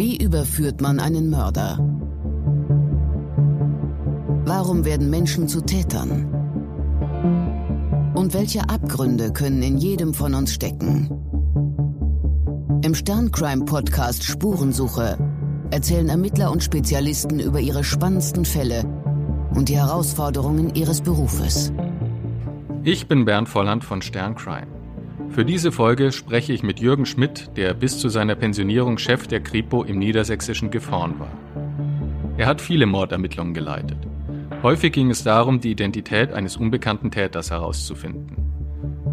Wie überführt man einen Mörder? Warum werden Menschen zu Tätern? Und welche Abgründe können in jedem von uns stecken? Im Sterncrime-Podcast Spurensuche erzählen Ermittler und Spezialisten über ihre spannendsten Fälle und die Herausforderungen ihres Berufes. Ich bin Bernd Volland von Sterncrime. Für diese Folge spreche ich mit Jürgen Schmidt, der bis zu seiner Pensionierung Chef der Kripo im niedersächsischen Gifhorn war. Er hat viele Mordermittlungen geleitet. Häufig ging es darum, die Identität eines unbekannten Täters herauszufinden.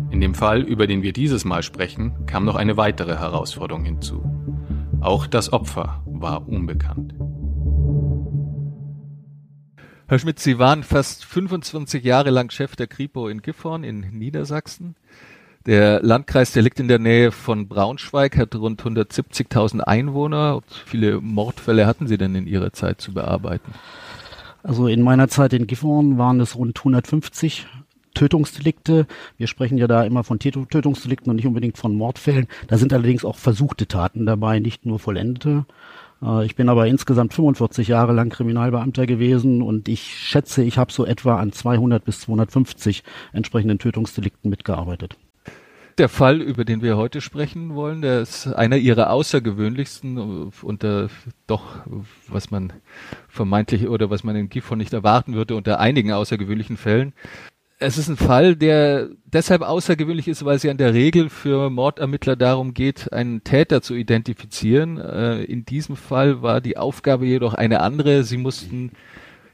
In dem Fall, über den wir dieses Mal sprechen, kam noch eine weitere Herausforderung hinzu. Auch das Opfer war unbekannt. Herr Schmidt, Sie waren fast 25 Jahre lang Chef der Kripo in Gifhorn in Niedersachsen. Der Landkreis, der liegt in der Nähe von Braunschweig, hat rund 170.000 Einwohner. Wie viele Mordfälle hatten Sie denn in Ihrer Zeit zu bearbeiten? Also in meiner Zeit in Gifhorn waren es rund 150 Tötungsdelikte. Wir sprechen ja da immer von Tötungsdelikten und nicht unbedingt von Mordfällen. Da sind allerdings auch versuchte Taten dabei, nicht nur vollendete. Äh, ich bin aber insgesamt 45 Jahre lang Kriminalbeamter gewesen und ich schätze, ich habe so etwa an 200 bis 250 entsprechenden Tötungsdelikten mitgearbeitet. Der Fall, über den wir heute sprechen wollen, der ist einer ihrer außergewöhnlichsten unter doch, was man vermeintlich oder was man in Gifhorn nicht erwarten würde, unter einigen außergewöhnlichen Fällen es ist ein Fall, der deshalb außergewöhnlich ist, weil es ja in der Regel für Mordermittler darum geht, einen Täter zu identifizieren. Äh, in diesem Fall war die Aufgabe jedoch eine andere. Sie mussten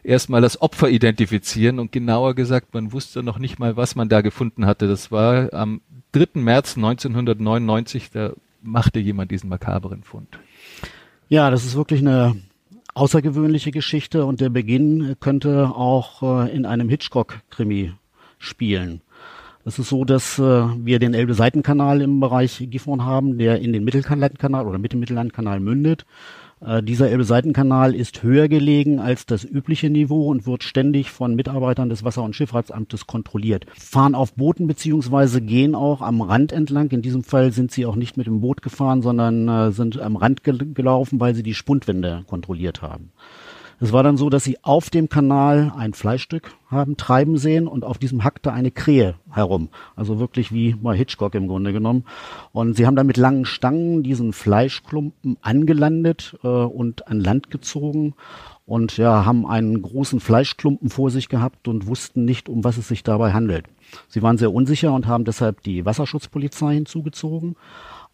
erstmal das Opfer identifizieren und genauer gesagt, man wusste noch nicht mal, was man da gefunden hatte. Das war am 3. März 1999, da machte jemand diesen makaberen Fund. Ja, das ist wirklich eine außergewöhnliche Geschichte und der Beginn könnte auch äh, in einem Hitchcock-Krimi spielen. Es ist so, dass äh, wir den Elbe-Seitenkanal im Bereich Gifhorn haben, der in den Mittellandkanal oder mit dem Mittellandkanal mündet. Äh, dieser Elbe-Seitenkanal ist höher gelegen als das übliche Niveau und wird ständig von Mitarbeitern des Wasser- und Schifffahrtsamtes kontrolliert. Fahren auf Booten beziehungsweise gehen auch am Rand entlang. In diesem Fall sind sie auch nicht mit dem Boot gefahren, sondern äh, sind am Rand gel gelaufen, weil sie die Spundwände kontrolliert haben. Es war dann so, dass sie auf dem Kanal ein Fleischstück haben treiben sehen und auf diesem hackte eine Krähe herum. Also wirklich wie bei Hitchcock im Grunde genommen. Und sie haben dann mit langen Stangen diesen Fleischklumpen angelandet äh, und an Land gezogen und ja, haben einen großen Fleischklumpen vor sich gehabt und wussten nicht, um was es sich dabei handelt. Sie waren sehr unsicher und haben deshalb die Wasserschutzpolizei hinzugezogen.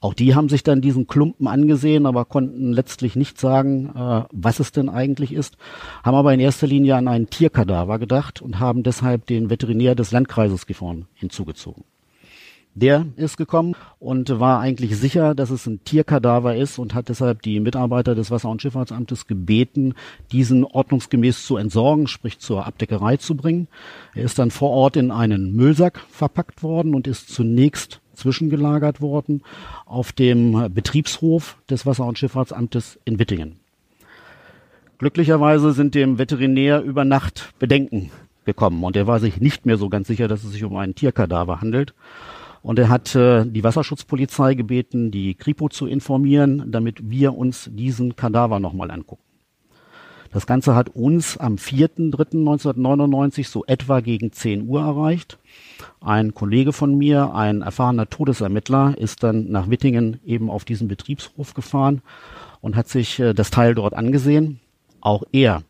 Auch die haben sich dann diesen Klumpen angesehen, aber konnten letztlich nicht sagen, äh, was es denn eigentlich ist, haben aber in erster Linie an einen Tierkadaver gedacht und haben deshalb den Veterinär des Landkreises Gifhorn hinzugezogen. Der ist gekommen und war eigentlich sicher, dass es ein Tierkadaver ist und hat deshalb die Mitarbeiter des Wasser- und Schifffahrtsamtes gebeten, diesen ordnungsgemäß zu entsorgen, sprich zur Abdeckerei zu bringen. Er ist dann vor Ort in einen Müllsack verpackt worden und ist zunächst zwischengelagert worden auf dem Betriebshof des Wasser- und Schifffahrtsamtes in Wittingen. Glücklicherweise sind dem Veterinär über Nacht Bedenken gekommen und er war sich nicht mehr so ganz sicher, dass es sich um einen Tierkadaver handelt. Und er hat äh, die Wasserschutzpolizei gebeten, die Kripo zu informieren, damit wir uns diesen Kadaver nochmal angucken. Das Ganze hat uns am 4.3.1999 so etwa gegen 10 Uhr erreicht. Ein Kollege von mir, ein erfahrener Todesermittler, ist dann nach Wittingen eben auf diesen Betriebshof gefahren und hat sich äh, das Teil dort angesehen. Auch er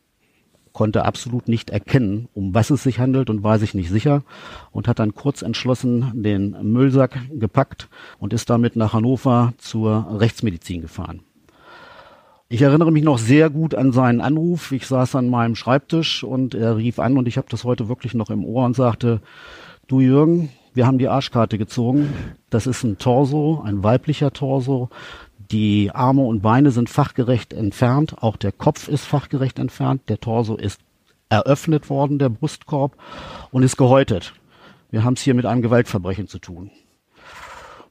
konnte absolut nicht erkennen, um was es sich handelt und war sich nicht sicher und hat dann kurz entschlossen den Müllsack gepackt und ist damit nach Hannover zur Rechtsmedizin gefahren. Ich erinnere mich noch sehr gut an seinen Anruf. Ich saß an meinem Schreibtisch und er rief an und ich habe das heute wirklich noch im Ohr und sagte, du Jürgen, wir haben die Arschkarte gezogen. Das ist ein Torso, ein weiblicher Torso. Die Arme und Beine sind fachgerecht entfernt. Auch der Kopf ist fachgerecht entfernt. Der Torso ist eröffnet worden, der Brustkorb, und ist gehäutet. Wir haben es hier mit einem Gewaltverbrechen zu tun.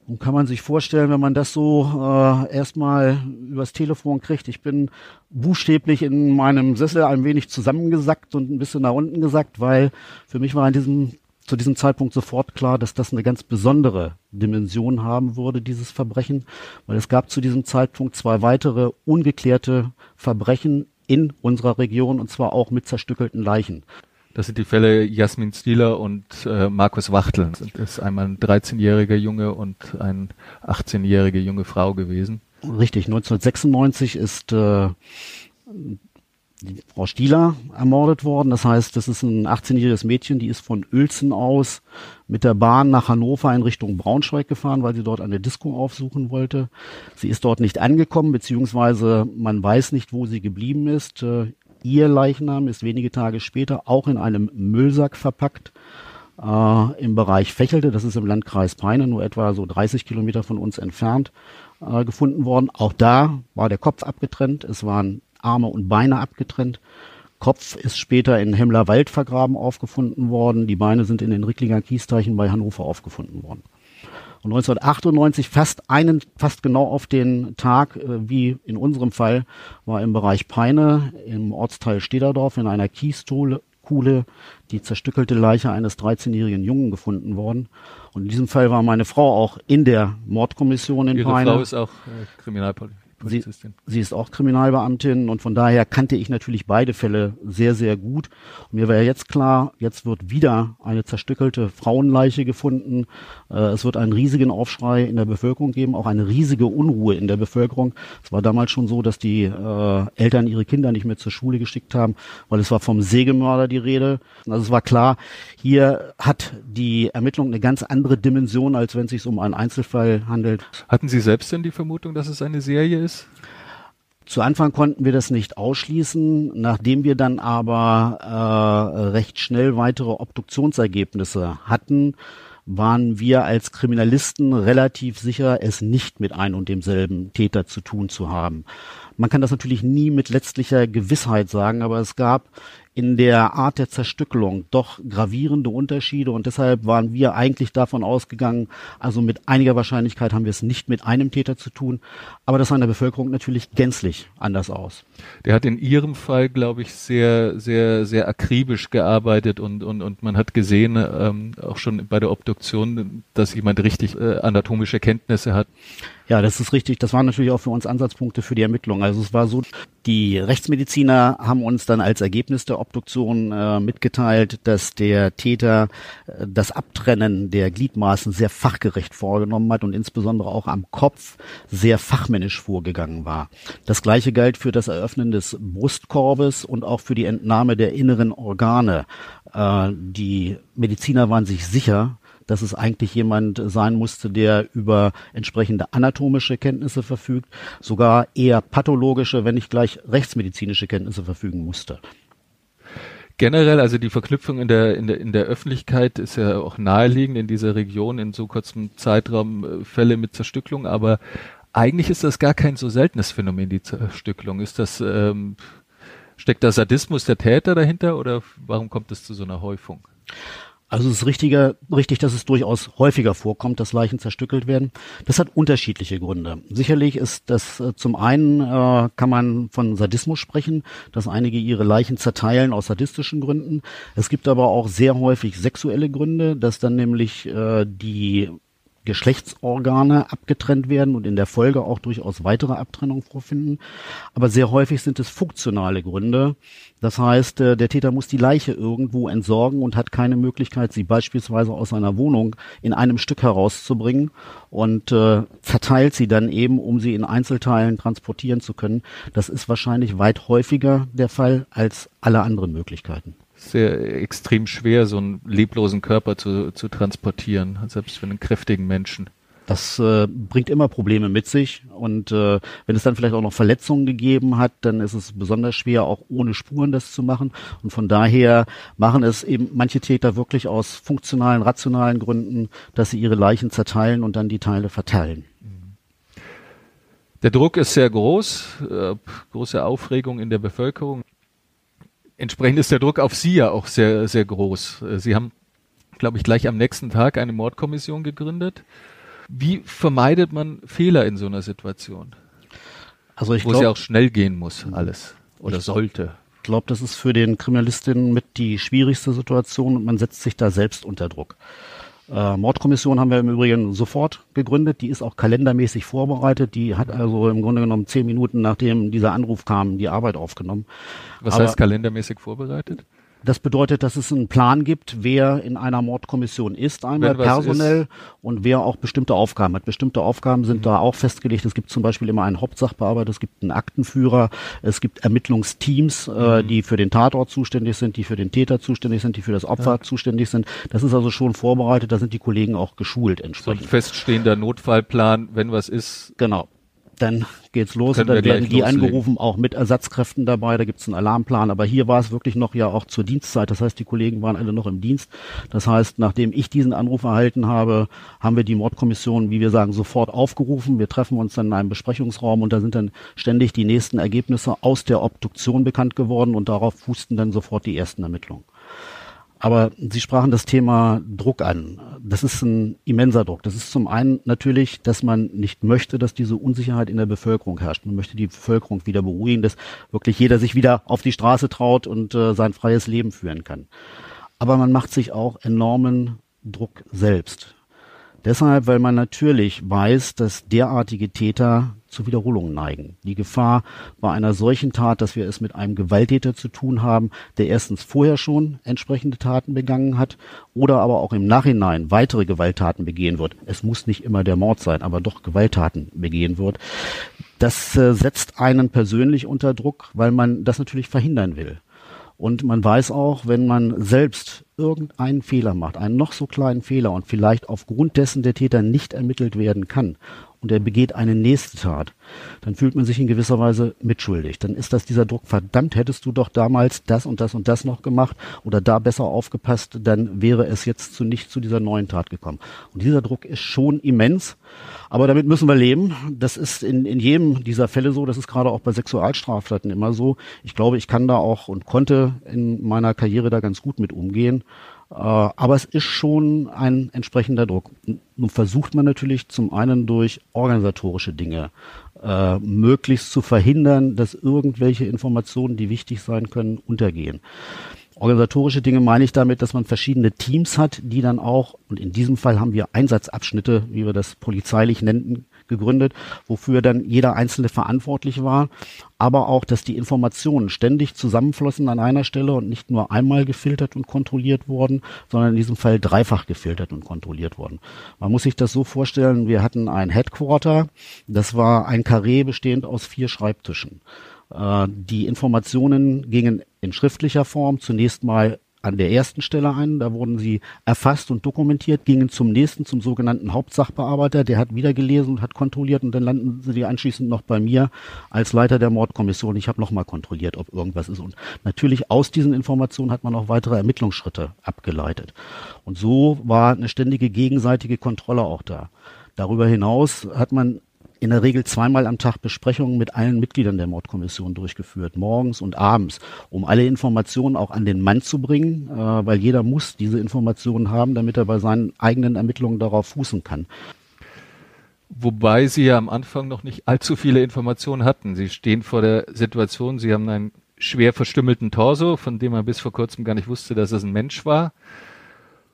Und kann man sich vorstellen, wenn man das so äh, erstmal übers Telefon kriegt. Ich bin buchstäblich in meinem Sessel ein wenig zusammengesackt und ein bisschen nach unten gesackt, weil für mich war in diesem zu diesem Zeitpunkt sofort klar, dass das eine ganz besondere Dimension haben würde, dieses Verbrechen, weil es gab zu diesem Zeitpunkt zwei weitere ungeklärte Verbrechen in unserer Region und zwar auch mit zerstückelten Leichen. Das sind die Fälle Jasmin Stieler und äh, Markus Wachtel. Das ist einmal ein 13-jähriger Junge und eine 18-jährige junge Frau gewesen. Richtig, 1996 ist äh, Frau Stieler ermordet worden. Das heißt, das ist ein 18-jähriges Mädchen, die ist von Uelzen aus mit der Bahn nach Hannover in Richtung Braunschweig gefahren, weil sie dort eine Disco aufsuchen wollte. Sie ist dort nicht angekommen, beziehungsweise man weiß nicht, wo sie geblieben ist. Ihr Leichnam ist wenige Tage später auch in einem Müllsack verpackt äh, im Bereich Fächelte, das ist im Landkreis Peine, nur etwa so 30 Kilometer von uns entfernt, äh, gefunden worden. Auch da war der Kopf abgetrennt, es waren Arme und Beine abgetrennt. Kopf ist später in Hemmler Wald vergraben aufgefunden worden. Die Beine sind in den Ricklinger Kiesteichen bei Hannover aufgefunden worden. Und 1998, fast einen, fast genau auf den Tag, äh, wie in unserem Fall, war im Bereich Peine im Ortsteil Stederdorf in einer Kieskuhle die zerstückelte Leiche eines 13-jährigen Jungen gefunden worden. Und in diesem Fall war meine Frau auch in der Mordkommission in Ihre Peine. Ihre Frau ist auch äh, Kriminalpolizistin. Polizistin. Sie, sie ist auch Kriminalbeamtin und von daher kannte ich natürlich beide Fälle sehr, sehr gut. Und mir war ja jetzt klar, jetzt wird wieder eine zerstückelte Frauenleiche gefunden. Äh, es wird einen riesigen Aufschrei in der Bevölkerung geben, auch eine riesige Unruhe in der Bevölkerung. Es war damals schon so, dass die äh, Eltern ihre Kinder nicht mehr zur Schule geschickt haben, weil es war vom Sägemörder die Rede. Also es war klar, hier hat die Ermittlung eine ganz andere Dimension, als wenn es sich um einen Einzelfall handelt. Hatten Sie selbst denn die Vermutung, dass es eine Serie ist? Zu Anfang konnten wir das nicht ausschließen, nachdem wir dann aber äh, recht schnell weitere Obduktionsergebnisse hatten, waren wir als Kriminalisten relativ sicher, es nicht mit ein und demselben Täter zu tun zu haben. Man kann das natürlich nie mit letztlicher Gewissheit sagen, aber es gab in der Art der Zerstückelung doch gravierende Unterschiede und deshalb waren wir eigentlich davon ausgegangen, also mit einiger Wahrscheinlichkeit haben wir es nicht mit einem Täter zu tun, aber das sah in der Bevölkerung natürlich gänzlich anders aus. Der hat in Ihrem Fall, glaube ich, sehr, sehr, sehr akribisch gearbeitet und, und, und man hat gesehen, ähm, auch schon bei der Obduktion, dass jemand richtig äh, anatomische Kenntnisse hat. Ja, das ist richtig. Das waren natürlich auch für uns Ansatzpunkte für die Ermittlung. Also es war so, die Rechtsmediziner haben uns dann als Ergebnis der Obduktion äh, mitgeteilt, dass der Täter äh, das Abtrennen der Gliedmaßen sehr fachgerecht vorgenommen hat und insbesondere auch am Kopf sehr fachmännisch vorgegangen war. Das gleiche galt für das Eröffnen des Brustkorbes und auch für die Entnahme der inneren Organe. Äh, die Mediziner waren sich sicher, dass es eigentlich jemand sein musste, der über entsprechende anatomische Kenntnisse verfügt, sogar eher pathologische, wenn nicht gleich rechtsmedizinische Kenntnisse verfügen musste. Generell, also die Verknüpfung in der, in der, in der Öffentlichkeit ist ja auch naheliegend in dieser Region in so kurzem Zeitraum äh, Fälle mit Zerstückelung, aber eigentlich ist das gar kein so seltenes Phänomen, die Zerstückelung. Ist das, ähm, steckt da Sadismus der Täter dahinter oder warum kommt es zu so einer Häufung? Also es ist richtiger, richtig, dass es durchaus häufiger vorkommt, dass Leichen zerstückelt werden. Das hat unterschiedliche Gründe. Sicherlich ist das äh, zum einen äh, kann man von Sadismus sprechen, dass einige ihre Leichen zerteilen aus sadistischen Gründen. Es gibt aber auch sehr häufig sexuelle Gründe, dass dann nämlich äh, die Geschlechtsorgane abgetrennt werden und in der Folge auch durchaus weitere Abtrennungen vorfinden. Aber sehr häufig sind es funktionale Gründe. Das heißt, äh, der Täter muss die Leiche irgendwo entsorgen und hat keine Möglichkeit, sie beispielsweise aus seiner Wohnung in einem Stück herauszubringen und äh, verteilt sie dann eben, um sie in Einzelteilen transportieren zu können. Das ist wahrscheinlich weit häufiger der Fall als alle anderen Möglichkeiten sehr extrem schwer, so einen leblosen Körper zu, zu transportieren, selbst für einen kräftigen Menschen. Das äh, bringt immer Probleme mit sich und äh, wenn es dann vielleicht auch noch Verletzungen gegeben hat, dann ist es besonders schwer, auch ohne Spuren das zu machen. Und von daher machen es eben manche Täter wirklich aus funktionalen, rationalen Gründen, dass sie ihre Leichen zerteilen und dann die Teile verteilen. Der Druck ist sehr groß, äh, große Aufregung in der Bevölkerung. Entsprechend ist der Druck auf Sie ja auch sehr, sehr groß. Äh, Sie haben, glaube ich, gleich am nächsten Tag eine Mordkommission gegründet. Wie vermeidet man Fehler in so einer Situation? Also ich wo es ja auch schnell gehen muss, alles. Oder sollte. glaube, das ist für den Kriminalistinnen mit die schwierigste Situation und man setzt sich da selbst unter Druck. Äh, Mordkommission haben wir im Übrigen sofort gegründet. Die ist auch kalendermäßig vorbereitet. Die hat also im Grunde genommen zehn Minuten nachdem dieser Anruf kam, die Arbeit aufgenommen. Was Aber heißt kalendermäßig vorbereitet? Das bedeutet, dass es einen Plan gibt, wer in einer Mordkommission ist, einmal personell ist. und wer auch bestimmte Aufgaben hat. Bestimmte Aufgaben sind mhm. da auch festgelegt. Es gibt zum Beispiel immer einen Hauptsachbearbeiter, es gibt einen Aktenführer, es gibt Ermittlungsteams, äh, mhm. die für den Tatort zuständig sind, die für den Täter zuständig sind, die für das Opfer ja. zuständig sind. Das ist also schon vorbereitet, da sind die Kollegen auch geschult entsprechend. So ein feststehender Notfallplan, wenn was ist. Genau dann geht's los Können und dann werden die loslegen. angerufen, auch mit Ersatzkräften dabei, da gibt's einen Alarmplan. Aber hier war es wirklich noch ja auch zur Dienstzeit, das heißt, die Kollegen waren alle noch im Dienst. Das heißt, nachdem ich diesen Anruf erhalten habe, haben wir die Mordkommission, wie wir sagen, sofort aufgerufen. Wir treffen uns dann in einem Besprechungsraum und da sind dann ständig die nächsten Ergebnisse aus der Obduktion bekannt geworden und darauf fußten dann sofort die ersten Ermittlungen. Aber Sie sprachen das Thema Druck an. Das ist ein immenser Druck. Das ist zum einen natürlich, dass man nicht möchte, dass diese Unsicherheit in der Bevölkerung herrscht. Man möchte die Bevölkerung wieder beruhigen, dass wirklich jeder sich wieder auf die Straße traut und äh, sein freies Leben führen kann. Aber man macht sich auch enormen Druck selbst. Deshalb, weil man natürlich weiß, dass derartige Täter zu Wiederholungen neigen. Die Gefahr bei einer solchen Tat, dass wir es mit einem Gewalttäter zu tun haben, der erstens vorher schon entsprechende Taten begangen hat oder aber auch im Nachhinein weitere Gewalttaten begehen wird. Es muss nicht immer der Mord sein, aber doch Gewalttaten begehen wird. Das äh, setzt einen persönlich unter Druck, weil man das natürlich verhindern will. Und man weiß auch, wenn man selbst irgendeinen Fehler macht, einen noch so kleinen Fehler und vielleicht aufgrund dessen der Täter nicht ermittelt werden kann und er begeht eine nächste Tat, dann fühlt man sich in gewisser Weise mitschuldig. Dann ist das dieser Druck, verdammt, hättest du doch damals das und das und das noch gemacht oder da besser aufgepasst, dann wäre es jetzt zu nicht zu dieser neuen Tat gekommen. Und dieser Druck ist schon immens, aber damit müssen wir leben. Das ist in, in jedem dieser Fälle so, das ist gerade auch bei Sexualstraftaten immer so. Ich glaube, ich kann da auch und konnte in meiner Karriere da ganz gut mit umgehen. Äh, aber es ist schon ein entsprechender Druck. Nun versucht man natürlich zum einen durch organisatorische Dinge äh, möglichst zu verhindern, dass irgendwelche Informationen, die wichtig sein können, untergehen. Organisatorische Dinge meine ich damit, dass man verschiedene Teams hat, die dann auch, und in diesem Fall haben wir Einsatzabschnitte, wie wir das polizeilich nennen, gegründet, wofür dann jeder Einzelne verantwortlich war, aber auch, dass die Informationen ständig zusammenflossen an einer Stelle und nicht nur einmal gefiltert und kontrolliert wurden, sondern in diesem Fall dreifach gefiltert und kontrolliert wurden. Man muss sich das so vorstellen, wir hatten ein Headquarter, das war ein Karree bestehend aus vier Schreibtischen. Äh, die Informationen gingen in schriftlicher Form zunächst mal an der ersten Stelle ein. Da wurden sie erfasst und dokumentiert, gingen zum nächsten, zum sogenannten Hauptsachbearbeiter. Der hat wieder gelesen und hat kontrolliert und dann landen sie anschließend noch bei mir als Leiter der Mordkommission. Ich habe nochmal kontrolliert, ob irgendwas ist. Und natürlich aus diesen Informationen hat man auch weitere Ermittlungsschritte abgeleitet. Und so war eine ständige gegenseitige Kontrolle auch da. Darüber hinaus hat man in der Regel zweimal am Tag Besprechungen mit allen Mitgliedern der Mordkommission durchgeführt, morgens und abends, um alle Informationen auch an den Mann zu bringen, äh, weil jeder muss diese Informationen haben, damit er bei seinen eigenen Ermittlungen darauf fußen kann. Wobei Sie ja am Anfang noch nicht allzu viele Informationen hatten. Sie stehen vor der Situation, Sie haben einen schwer verstümmelten Torso, von dem man bis vor kurzem gar nicht wusste, dass es ein Mensch war.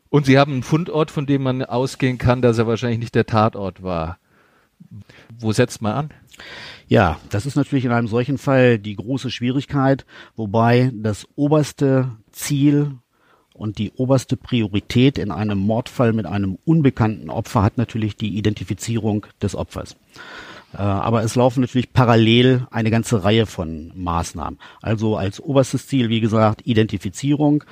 Und Sie haben einen Fundort, von dem man ausgehen kann, dass er wahrscheinlich nicht der Tatort war. Wo setzt man an? Ja, das ist natürlich in einem solchen Fall die große Schwierigkeit, wobei das oberste Ziel und die oberste Priorität in einem Mordfall mit einem unbekannten Opfer hat natürlich die Identifizierung des Opfers. Äh, aber es laufen natürlich parallel eine ganze Reihe von Maßnahmen. Also als oberstes Ziel, wie gesagt, Identifizierung.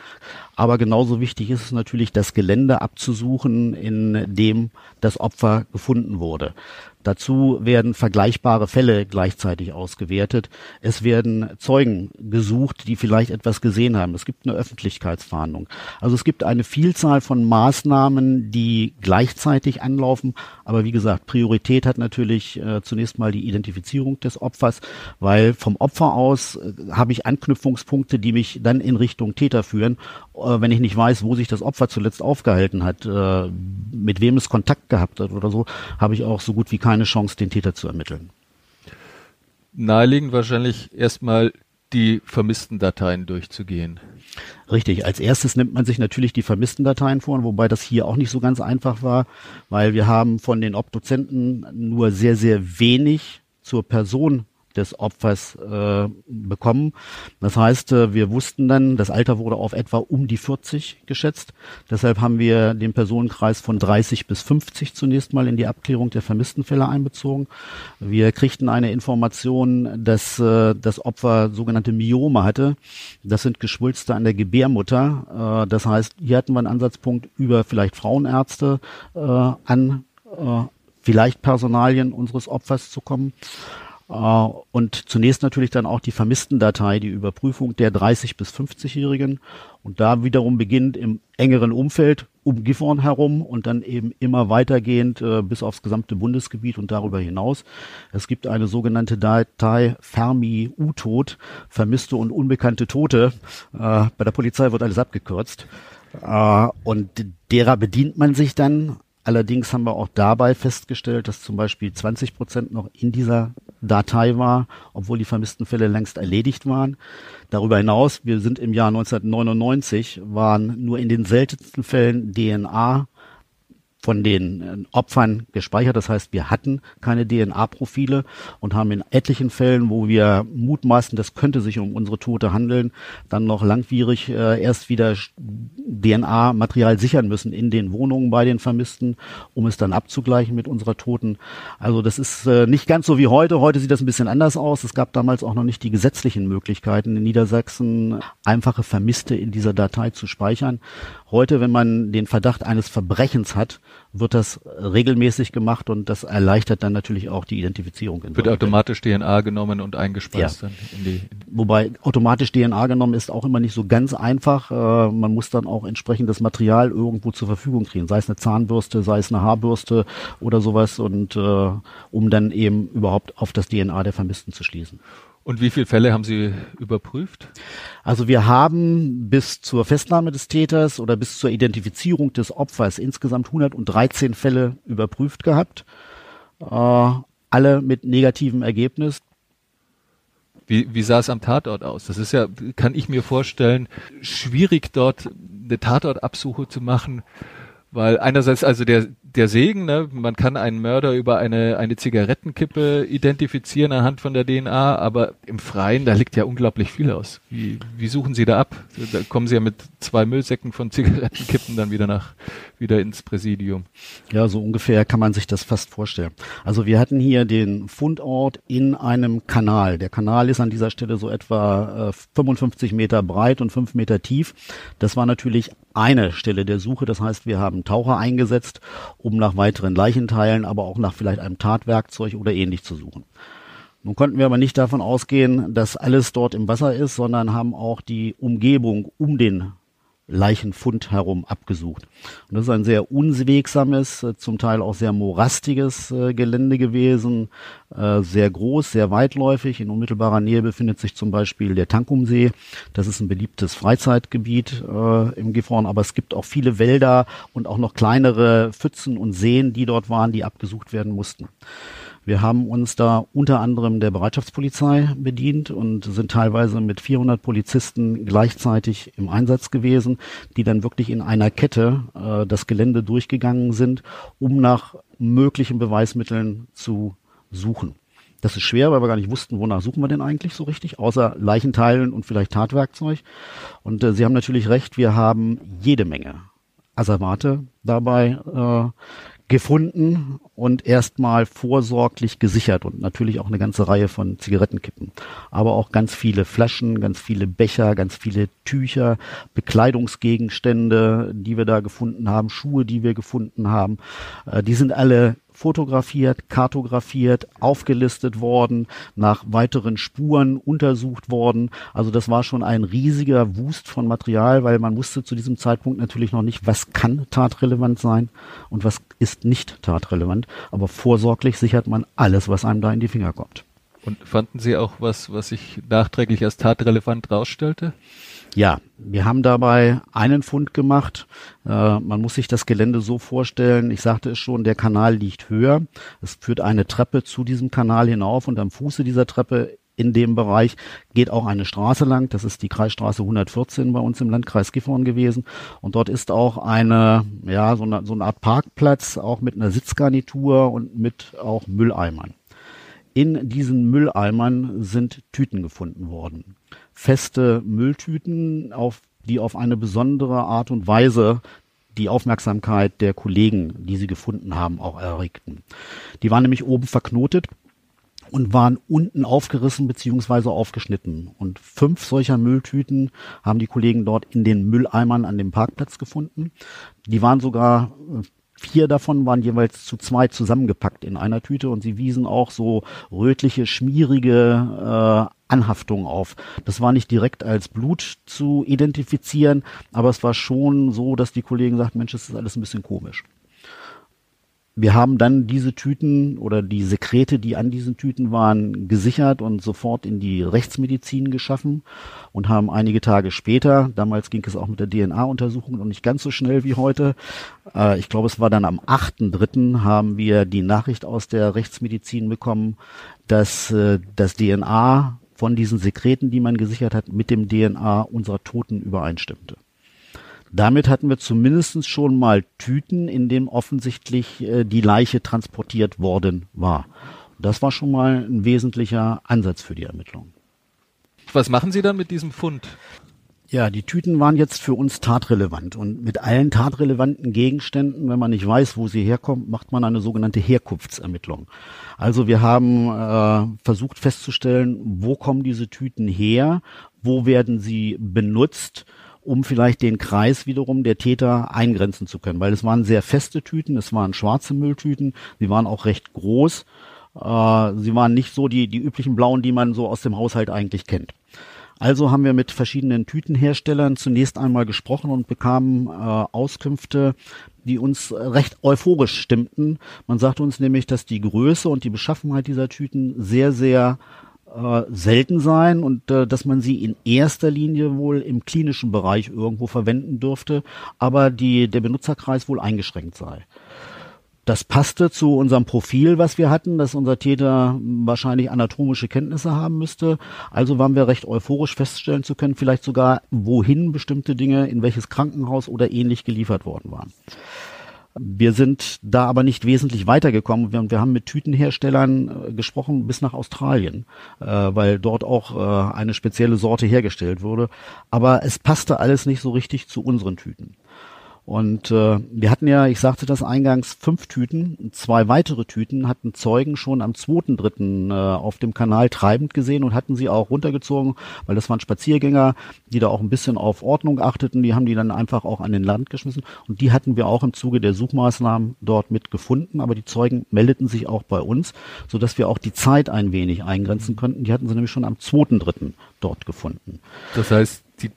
Aber genauso wichtig ist es natürlich, das Gelände abzusuchen, in dem das Opfer gefunden wurde. Dazu werden vergleichbare Fälle gleichzeitig ausgewertet. Es werden Zeugen gesucht, die vielleicht etwas gesehen haben. Es gibt eine Öffentlichkeitsfahndung. Also es gibt eine Vielzahl von Maßnahmen, die gleichzeitig anlaufen. Aber wie gesagt, Priorität hat natürlich äh, zunächst mal die Identifizierung des Opfers, weil vom Opfer aus äh, habe ich Anknüpfungspunkte, die mich dann in Richtung Täter führen. Äh, wenn ich nicht weiß, wo sich das Opfer zuletzt aufgehalten hat, äh, mit wem es Kontakt gehabt hat oder so, habe ich auch so gut wie keine Chance, den Täter zu ermitteln. Naheliegend wahrscheinlich erstmal die vermissten Dateien durchzugehen. Richtig. Als erstes nimmt man sich natürlich die vermissten Dateien vor, wobei das hier auch nicht so ganz einfach war, weil wir haben von den Obduzenten nur sehr, sehr wenig zur Person des Opfers äh, bekommen. Das heißt, äh, wir wussten dann, das Alter wurde auf etwa um die 40 geschätzt. Deshalb haben wir den Personenkreis von 30 bis 50 zunächst mal in die Abklärung der vermissten Fälle einbezogen. Wir kriegten eine Information, dass äh, das Opfer sogenannte Myome hatte. Das sind Geschwulste an der Gebärmutter. Äh, das heißt, hier hatten wir einen Ansatzpunkt über vielleicht Frauenärzte äh, an äh, vielleicht Personalien unseres Opfers zu kommen. Äh, und zunächst natürlich dann auch die vermissten Datei, die Überprüfung der 30 bis 50-Jährigen und da wiederum beginnt im engeren Umfeld um Gifhorn herum und dann eben immer weitergehend äh, bis aufs gesamte Bundesgebiet und darüber hinaus. Es gibt eine sogenannte Datei Fermi U-Tod, vermisste und unbekannte Tote. Äh, bei der Polizei wird alles abgekürzt. Äh, und derer bedient man sich dann Allerdings haben wir auch dabei festgestellt, dass zum Beispiel 20 Prozent noch in dieser Datei war, obwohl die vermissten Fälle längst erledigt waren. Darüber hinaus, wir sind im Jahr 1999, waren nur in den seltensten Fällen DNA von den äh, Opfern gespeichert. Das heißt, wir hatten keine DNA-Profile und haben in etlichen Fällen, wo wir mutmaßen, das könnte sich um unsere Tote handeln, dann noch langwierig äh, erst wieder DNA-Material sichern müssen in den Wohnungen bei den Vermissten, um es dann abzugleichen mit unserer Toten. Also das ist äh, nicht ganz so wie heute. Heute sieht das ein bisschen anders aus. Es gab damals auch noch nicht die gesetzlichen Möglichkeiten in Niedersachsen, einfache Vermisste in dieser Datei zu speichern. Heute, wenn man den Verdacht eines Verbrechens hat, wird das regelmäßig gemacht und das erleichtert dann natürlich auch die Identifizierung. Wird automatisch DNA genommen und eingespeist ja. dann in die. In Wobei automatisch DNA genommen ist auch immer nicht so ganz einfach. Äh, man muss dann auch entsprechendes Material irgendwo zur Verfügung kriegen, sei es eine Zahnbürste, sei es eine Haarbürste oder sowas und äh, um dann eben überhaupt auf das DNA der Vermissten zu schließen. Und wie viele Fälle haben Sie überprüft? Also wir haben bis zur Festnahme des Täters oder bis zur Identifizierung des Opfers insgesamt 113 Fälle überprüft gehabt. Äh, alle mit negativem Ergebnis. Wie, wie sah es am Tatort aus? Das ist ja, kann ich mir vorstellen, schwierig dort eine Tatortabsuche zu machen, weil einerseits also der der Segen, ne? man kann einen Mörder über eine, eine Zigarettenkippe identifizieren anhand von der DNA, aber im Freien, da liegt ja unglaublich viel aus. Wie, wie suchen Sie da ab? Da kommen Sie ja mit zwei Müllsäcken von Zigarettenkippen dann wieder nach, wieder ins Präsidium. Ja, so ungefähr kann man sich das fast vorstellen. Also wir hatten hier den Fundort in einem Kanal. Der Kanal ist an dieser Stelle so etwa äh, 55 Meter breit und 5 Meter tief. Das war natürlich eine Stelle der Suche. Das heißt, wir haben Taucher eingesetzt, um nach weiteren Leichenteilen, aber auch nach vielleicht einem Tatwerkzeug oder ähnlich zu suchen. Nun konnten wir aber nicht davon ausgehen, dass alles dort im Wasser ist, sondern haben auch die Umgebung um den Leichenfund herum abgesucht. Und das ist ein sehr unwegsames, äh, zum Teil auch sehr morastiges äh, Gelände gewesen, äh, sehr groß, sehr weitläufig. In unmittelbarer Nähe befindet sich zum Beispiel der Tankumsee. Das ist ein beliebtes Freizeitgebiet im Gifhorn, aber es gibt auch viele Wälder und auch noch kleinere Pfützen und Seen, die dort waren, die abgesucht werden mussten. Wir haben uns da unter anderem der Bereitschaftspolizei bedient und sind teilweise mit 400 Polizisten gleichzeitig im Einsatz gewesen, die dann wirklich in einer Kette äh, das Gelände durchgegangen sind, um nach möglichen Beweismitteln zu suchen. Das ist schwer, weil wir gar nicht wussten, wonach suchen wir denn eigentlich so richtig, außer Leichenteilen und vielleicht Tatwerkzeug. Und äh, Sie haben natürlich recht, wir haben jede Menge Asservate dabei äh, gefunden und erstmal vorsorglich gesichert und natürlich auch eine ganze Reihe von Zigarettenkippen. Aber auch ganz viele Flaschen, ganz viele Becher, ganz viele Tücher, Bekleidungsgegenstände, die wir da gefunden haben, Schuhe, die wir gefunden haben. Äh, die sind alle fotografiert, kartografiert, aufgelistet worden, nach weiteren Spuren untersucht worden. Also das war schon ein riesiger Wust von Material, weil man wusste zu diesem Zeitpunkt natürlich noch nicht, was kann tatrelevant sein und was ist nicht tatrelevant. Aber vorsorglich sichert man alles, was einem da in die Finger kommt. Und fanden Sie auch was, was sich nachträglich als tatrelevant rausstellte? Ja, wir haben dabei einen Fund gemacht. Äh, man muss sich das Gelände so vorstellen. Ich sagte es schon, der Kanal liegt höher. Es führt eine Treppe zu diesem Kanal hinauf und am Fuße dieser Treppe in dem Bereich geht auch eine Straße lang. Das ist die Kreisstraße 114 bei uns im Landkreis Gifhorn gewesen. Und dort ist auch eine, ja, so eine, so eine Art Parkplatz, auch mit einer Sitzgarnitur und mit auch Mülleimern. In diesen Mülleimern sind Tüten gefunden worden. Feste Mülltüten, auf, die auf eine besondere Art und Weise die Aufmerksamkeit der Kollegen, die sie gefunden haben, auch erregten. Die waren nämlich oben verknotet und waren unten aufgerissen beziehungsweise aufgeschnitten. Und fünf solcher Mülltüten haben die Kollegen dort in den Mülleimern an dem Parkplatz gefunden. Die waren sogar Vier davon waren jeweils zu zwei zusammengepackt in einer Tüte und sie wiesen auch so rötliche, schmierige äh, Anhaftungen auf. Das war nicht direkt als Blut zu identifizieren, aber es war schon so, dass die Kollegen sagten, Mensch, das ist alles ein bisschen komisch. Wir haben dann diese Tüten oder die Sekrete, die an diesen Tüten waren, gesichert und sofort in die Rechtsmedizin geschaffen und haben einige Tage später, damals ging es auch mit der DNA-Untersuchung noch nicht ganz so schnell wie heute, äh, ich glaube es war dann am 8.3. haben wir die Nachricht aus der Rechtsmedizin bekommen, dass äh, das DNA von diesen Sekreten, die man gesichert hat, mit dem DNA unserer Toten übereinstimmte. Damit hatten wir zumindest schon mal Tüten, in denen offensichtlich äh, die Leiche transportiert worden war. Das war schon mal ein wesentlicher Ansatz für die Ermittlung. Was machen Sie dann mit diesem Fund? Ja, die Tüten waren jetzt für uns tatrelevant und mit allen tatrelevanten Gegenständen, wenn man nicht weiß, wo sie herkommen, macht man eine sogenannte Herkunftsermittlung. Also wir haben äh, versucht festzustellen, wo kommen diese Tüten her, wo werden sie benutzt um vielleicht den Kreis wiederum der Täter eingrenzen zu können, weil es waren sehr feste Tüten, es waren schwarze Mülltüten, sie waren auch recht groß, äh, sie waren nicht so die, die üblichen blauen, die man so aus dem Haushalt eigentlich kennt. Also haben wir mit verschiedenen Tütenherstellern zunächst einmal gesprochen und bekamen äh, Auskünfte, die uns recht euphorisch stimmten. Man sagte uns nämlich, dass die Größe und die Beschaffenheit dieser Tüten sehr, sehr äh, selten sein und äh, dass man sie in erster Linie wohl im klinischen Bereich irgendwo verwenden dürfte, aber die, der Benutzerkreis wohl eingeschränkt sei. Das passte zu unserem Profil, was wir hatten, dass unser Täter wahrscheinlich anatomische Kenntnisse haben müsste. Also waren wir recht euphorisch feststellen zu können, vielleicht sogar wohin bestimmte Dinge, in welches Krankenhaus oder ähnlich geliefert worden waren. Wir sind da aber nicht wesentlich weitergekommen. Wir, wir haben mit Tütenherstellern äh, gesprochen bis nach Australien, äh, weil dort auch äh, eine spezielle Sorte hergestellt wurde. Aber es passte alles nicht so richtig zu unseren Tüten. Und äh, wir hatten ja, ich sagte das eingangs, fünf Tüten. Zwei weitere Tüten hatten Zeugen schon am 2.3. Äh, auf dem Kanal treibend gesehen und hatten sie auch runtergezogen, weil das waren Spaziergänger, die da auch ein bisschen auf Ordnung achteten. Die haben die dann einfach auch an den Land geschmissen. Und die hatten wir auch im Zuge der Suchmaßnahmen dort mit gefunden. Aber die Zeugen meldeten sich auch bei uns, sodass wir auch die Zeit ein wenig eingrenzen konnten. Die hatten sie nämlich schon am 2.3. dort gefunden. Das heißt, die,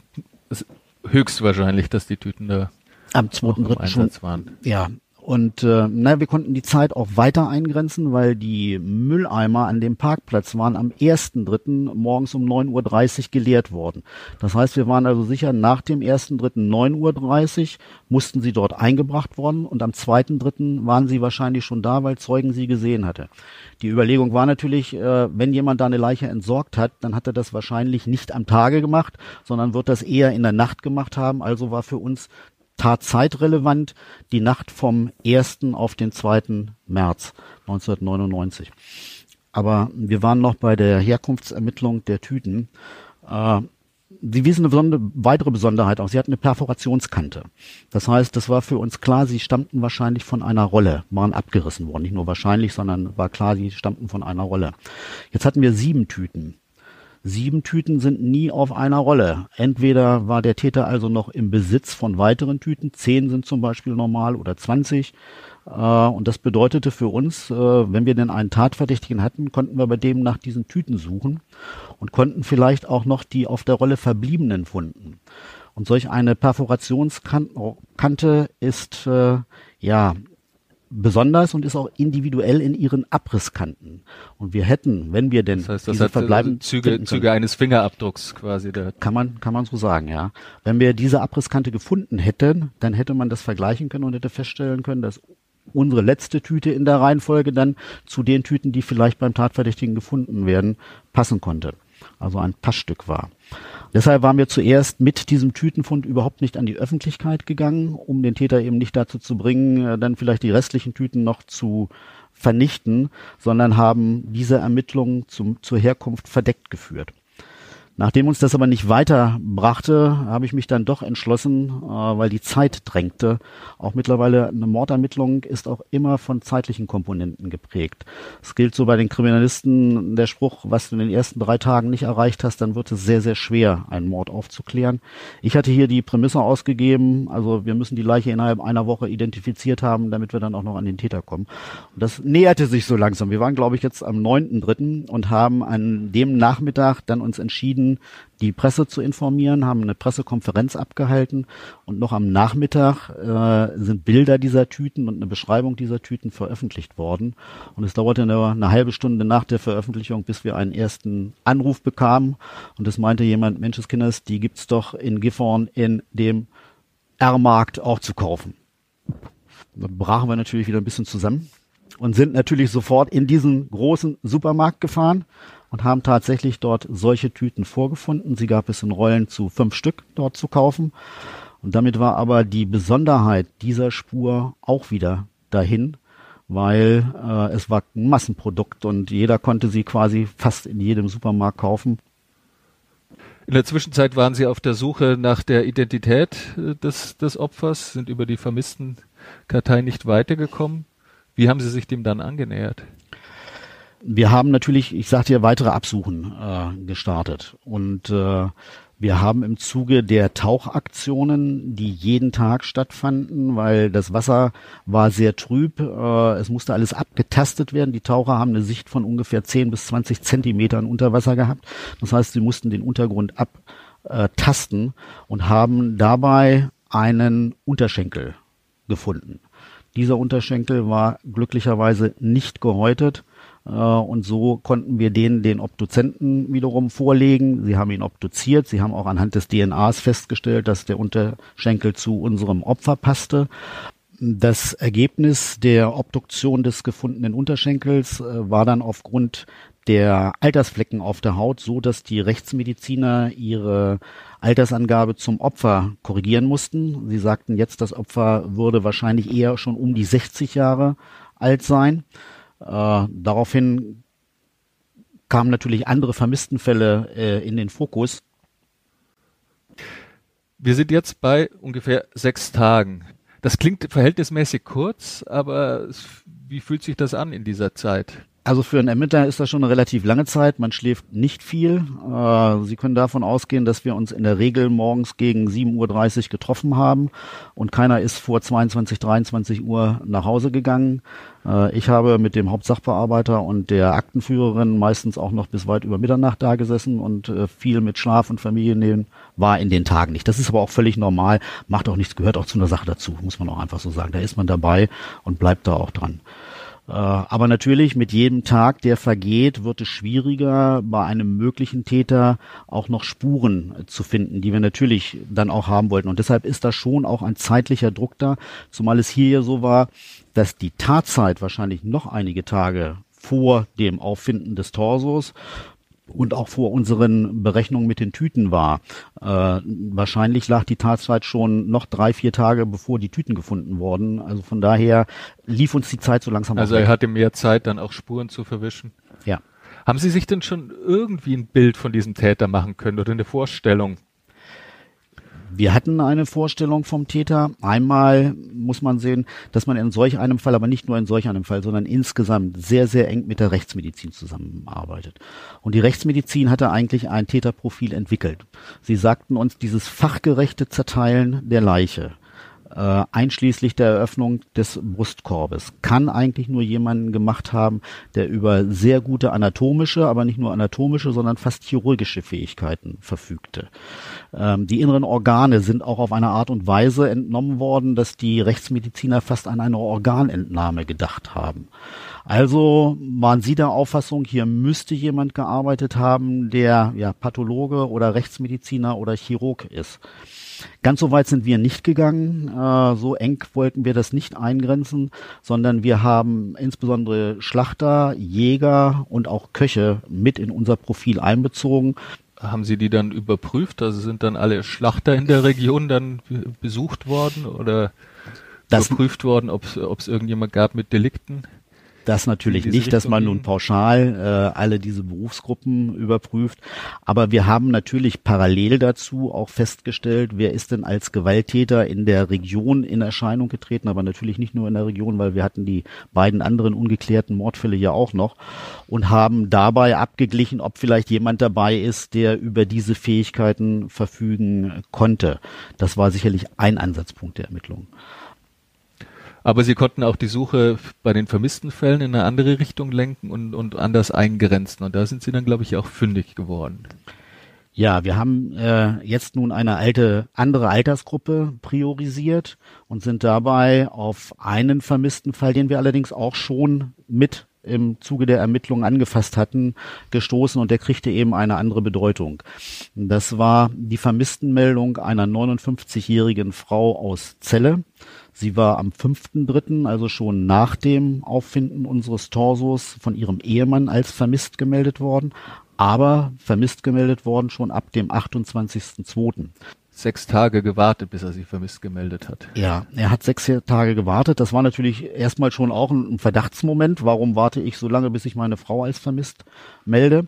höchstwahrscheinlich, dass die Tüten da am 2.3. schon. Waren. Ja, und äh, naja, wir konnten die Zeit auch weiter eingrenzen, weil die Mülleimer an dem Parkplatz waren am 1.3. morgens um 9.30 Uhr geleert worden. Das heißt, wir waren also sicher, nach dem 1.3. 9.30 Uhr mussten sie dort eingebracht worden und am 2.3. waren sie wahrscheinlich schon da, weil Zeugen sie gesehen hatte. Die Überlegung war natürlich, äh, wenn jemand da eine Leiche entsorgt hat, dann hat er das wahrscheinlich nicht am Tage gemacht, sondern wird das eher in der Nacht gemacht haben. Also war für uns tatzeitrelevant die Nacht vom 1. auf den 2. März 1999. Aber wir waren noch bei der Herkunftsermittlung der Tüten. Äh, sie wiesen eine besondere, weitere Besonderheit aus. Sie hatten eine Perforationskante. Das heißt, das war für uns klar, sie stammten wahrscheinlich von einer Rolle, waren abgerissen worden. Nicht nur wahrscheinlich, sondern war klar, sie stammten von einer Rolle. Jetzt hatten wir sieben Tüten. Sieben Tüten sind nie auf einer Rolle. Entweder war der Täter also noch im Besitz von weiteren Tüten, zehn sind zum Beispiel normal oder zwanzig. Äh, und das bedeutete für uns, äh, wenn wir denn einen Tatverdächtigen hatten, konnten wir bei dem nach diesen Tüten suchen und konnten vielleicht auch noch die auf der Rolle verbliebenen funden. Und solch eine Perforationskante ist äh, ja besonders und ist auch individuell in ihren Abrisskanten. Und wir hätten, wenn wir denn das heißt, das diese verbleibenden Züge, Züge eines Fingerabdrucks quasi. Der kann man kann man so sagen, ja. Wenn wir diese Abrisskante gefunden hätten, dann hätte man das vergleichen können und hätte feststellen können, dass unsere letzte Tüte in der Reihenfolge dann zu den Tüten, die vielleicht beim Tatverdächtigen gefunden werden, passen konnte. Also ein Passstück war. Deshalb waren wir zuerst mit diesem Tütenfund überhaupt nicht an die Öffentlichkeit gegangen, um den Täter eben nicht dazu zu bringen, äh, dann vielleicht die restlichen Tüten noch zu vernichten, sondern haben diese Ermittlungen zum, zur Herkunft verdeckt geführt. Nachdem uns das aber nicht weiterbrachte, habe ich mich dann doch entschlossen, äh, weil die Zeit drängte. Auch mittlerweile eine Mordermittlung ist auch immer von zeitlichen Komponenten geprägt. Es gilt so bei den Kriminalisten der Spruch, was du in den ersten drei Tagen nicht erreicht hast, dann wird es sehr, sehr schwer, einen Mord aufzuklären. Ich hatte hier die Prämisse ausgegeben, also wir müssen die Leiche innerhalb einer Woche identifiziert haben, damit wir dann auch noch an den Täter kommen. Und das näherte sich so langsam. Wir waren, glaube ich, jetzt am 9.3. und haben an dem Nachmittag dann uns entschieden, entschieden, die Presse zu informieren, haben eine Pressekonferenz abgehalten und noch am Nachmittag äh, sind Bilder dieser Tüten und eine Beschreibung dieser Tüten veröffentlicht worden. Und es dauerte eine, eine halbe Stunde nach der Veröffentlichung, bis wir einen ersten Anruf bekamen. Und es meinte jemand, Menscheskinders, die gibt's doch in Gifhorn in dem R-Markt auch zu kaufen. Da brachen wir natürlich wieder ein bisschen zusammen und sind natürlich sofort in diesen großen Supermarkt gefahren und haben tatsächlich dort solche Tüten vorgefunden. Sie gab es in Rollen zu fünf Stück dort zu kaufen. Und damit war aber die Besonderheit dieser Spur auch wieder dahin, weil äh, es war ein Massenprodukt und jeder konnte sie quasi fast in jedem Supermarkt kaufen. In der Zwischenzeit waren Sie auf der Suche nach der Identität äh, des, des Opfers, sind über die vermissten Kartei nicht weitergekommen. Wie haben Sie sich dem dann angenähert? Wir haben natürlich, ich sagte ja, weitere Absuchen äh, gestartet. Und äh, wir haben im Zuge der Tauchaktionen, die jeden Tag stattfanden, weil das Wasser war sehr trüb, äh, es musste alles abgetastet werden. Die Taucher haben eine Sicht von ungefähr 10 bis 20 Zentimetern unter Wasser gehabt. Das heißt, sie mussten den Untergrund abtasten und haben dabei einen Unterschenkel gefunden. Dieser Unterschenkel war glücklicherweise nicht gehäutet äh, und so konnten wir denen den Obduzenten wiederum vorlegen. Sie haben ihn obduziert. Sie haben auch anhand des DNAs festgestellt, dass der Unterschenkel zu unserem Opfer passte. Das Ergebnis der Obduktion des gefundenen Unterschenkels äh, war dann aufgrund der Altersflecken auf der Haut so, dass die Rechtsmediziner ihre Altersangabe zum Opfer korrigieren mussten. Sie sagten jetzt, das Opfer würde wahrscheinlich eher schon um die 60 Jahre alt sein. Äh, daraufhin kamen natürlich andere Vermisstenfälle äh, in den Fokus. Wir sind jetzt bei ungefähr sechs Tagen. Das klingt verhältnismäßig kurz, aber wie fühlt sich das an in dieser Zeit? Also für einen Ermittler ist das schon eine relativ lange Zeit. Man schläft nicht viel. Äh, Sie können davon ausgehen, dass wir uns in der Regel morgens gegen 7.30 Uhr getroffen haben und keiner ist vor 22, 23 Uhr nach Hause gegangen. Äh, ich habe mit dem Hauptsachbearbeiter und der Aktenführerin meistens auch noch bis weit über Mitternacht da gesessen und äh, viel mit Schlaf und Familienleben war in den Tagen nicht. Das ist aber auch völlig normal, macht auch nichts, gehört auch zu einer Sache dazu, muss man auch einfach so sagen. Da ist man dabei und bleibt da auch dran. Äh, aber natürlich mit jedem Tag, der vergeht, wird es schwieriger, bei einem möglichen Täter auch noch Spuren zu finden, die wir natürlich dann auch haben wollten. Und deshalb ist da schon auch ein zeitlicher Druck da, zumal es hier ja so war, dass die Tatzeit wahrscheinlich noch einige Tage vor dem Auffinden des Torsos und auch vor unseren Berechnungen mit den Tüten war. Äh, wahrscheinlich lag die Tatzeit schon noch drei, vier Tage, bevor die Tüten gefunden wurden. Also von daher lief uns die Zeit so langsam. Also er hatte mehr Zeit, dann auch Spuren zu verwischen. Ja. Haben Sie sich denn schon irgendwie ein Bild von diesem Täter machen können oder eine Vorstellung? Wir hatten eine Vorstellung vom Täter. Einmal muss man sehen, dass man in solch einem Fall, aber nicht nur in solch einem Fall, sondern insgesamt sehr, sehr eng mit der Rechtsmedizin zusammenarbeitet. Und die Rechtsmedizin hatte eigentlich ein Täterprofil entwickelt. Sie sagten uns dieses fachgerechte Zerteilen der Leiche äh, einschließlich der Eröffnung des Brustkorbes, kann eigentlich nur jemanden gemacht haben, der über sehr gute anatomische, aber nicht nur anatomische, sondern fast chirurgische Fähigkeiten verfügte. Ähm, die inneren Organe sind auch auf eine Art und Weise entnommen worden, dass die Rechtsmediziner fast an eine Organentnahme gedacht haben. Also waren Sie der Auffassung, hier müsste jemand gearbeitet haben, der ja Pathologe oder Rechtsmediziner oder Chirurg ist. Ganz so weit sind wir nicht gegangen. Äh, so eng wollten wir das nicht eingrenzen, sondern wir haben insbesondere Schlachter, Jäger und auch Köche mit in unser Profil einbezogen. Haben Sie die dann überprüft? Also sind dann alle Schlachter in der Region dann besucht worden oder das überprüft worden, ob es irgendjemand gab mit Delikten? Das natürlich nicht, dass man nun pauschal äh, alle diese Berufsgruppen überprüft. Aber wir haben natürlich parallel dazu auch festgestellt, wer ist denn als Gewalttäter in der Region in Erscheinung getreten, aber natürlich nicht nur in der Region, weil wir hatten die beiden anderen ungeklärten Mordfälle ja auch noch und haben dabei abgeglichen, ob vielleicht jemand dabei ist, der über diese Fähigkeiten verfügen konnte. Das war sicherlich ein Ansatzpunkt der Ermittlungen. Aber sie konnten auch die Suche bei den vermissten Fällen in eine andere Richtung lenken und, und anders eingrenzen. Und da sind sie dann, glaube ich, auch fündig geworden. Ja, wir haben äh, jetzt nun eine alte andere Altersgruppe priorisiert und sind dabei auf einen vermissten Fall, den wir allerdings auch schon mit im Zuge der Ermittlungen angefasst hatten, gestoßen und der kriegte eben eine andere Bedeutung. Das war die Vermisstenmeldung einer 59-jährigen Frau aus Celle. Sie war am 5.3., also schon nach dem Auffinden unseres Torsos, von ihrem Ehemann als vermisst gemeldet worden, aber vermisst gemeldet worden schon ab dem 28.2. Sechs Tage gewartet, bis er sie vermisst gemeldet hat. Ja, er hat sechs Tage gewartet. Das war natürlich erstmal schon auch ein Verdachtsmoment. Warum warte ich so lange, bis ich meine Frau als vermisst melde?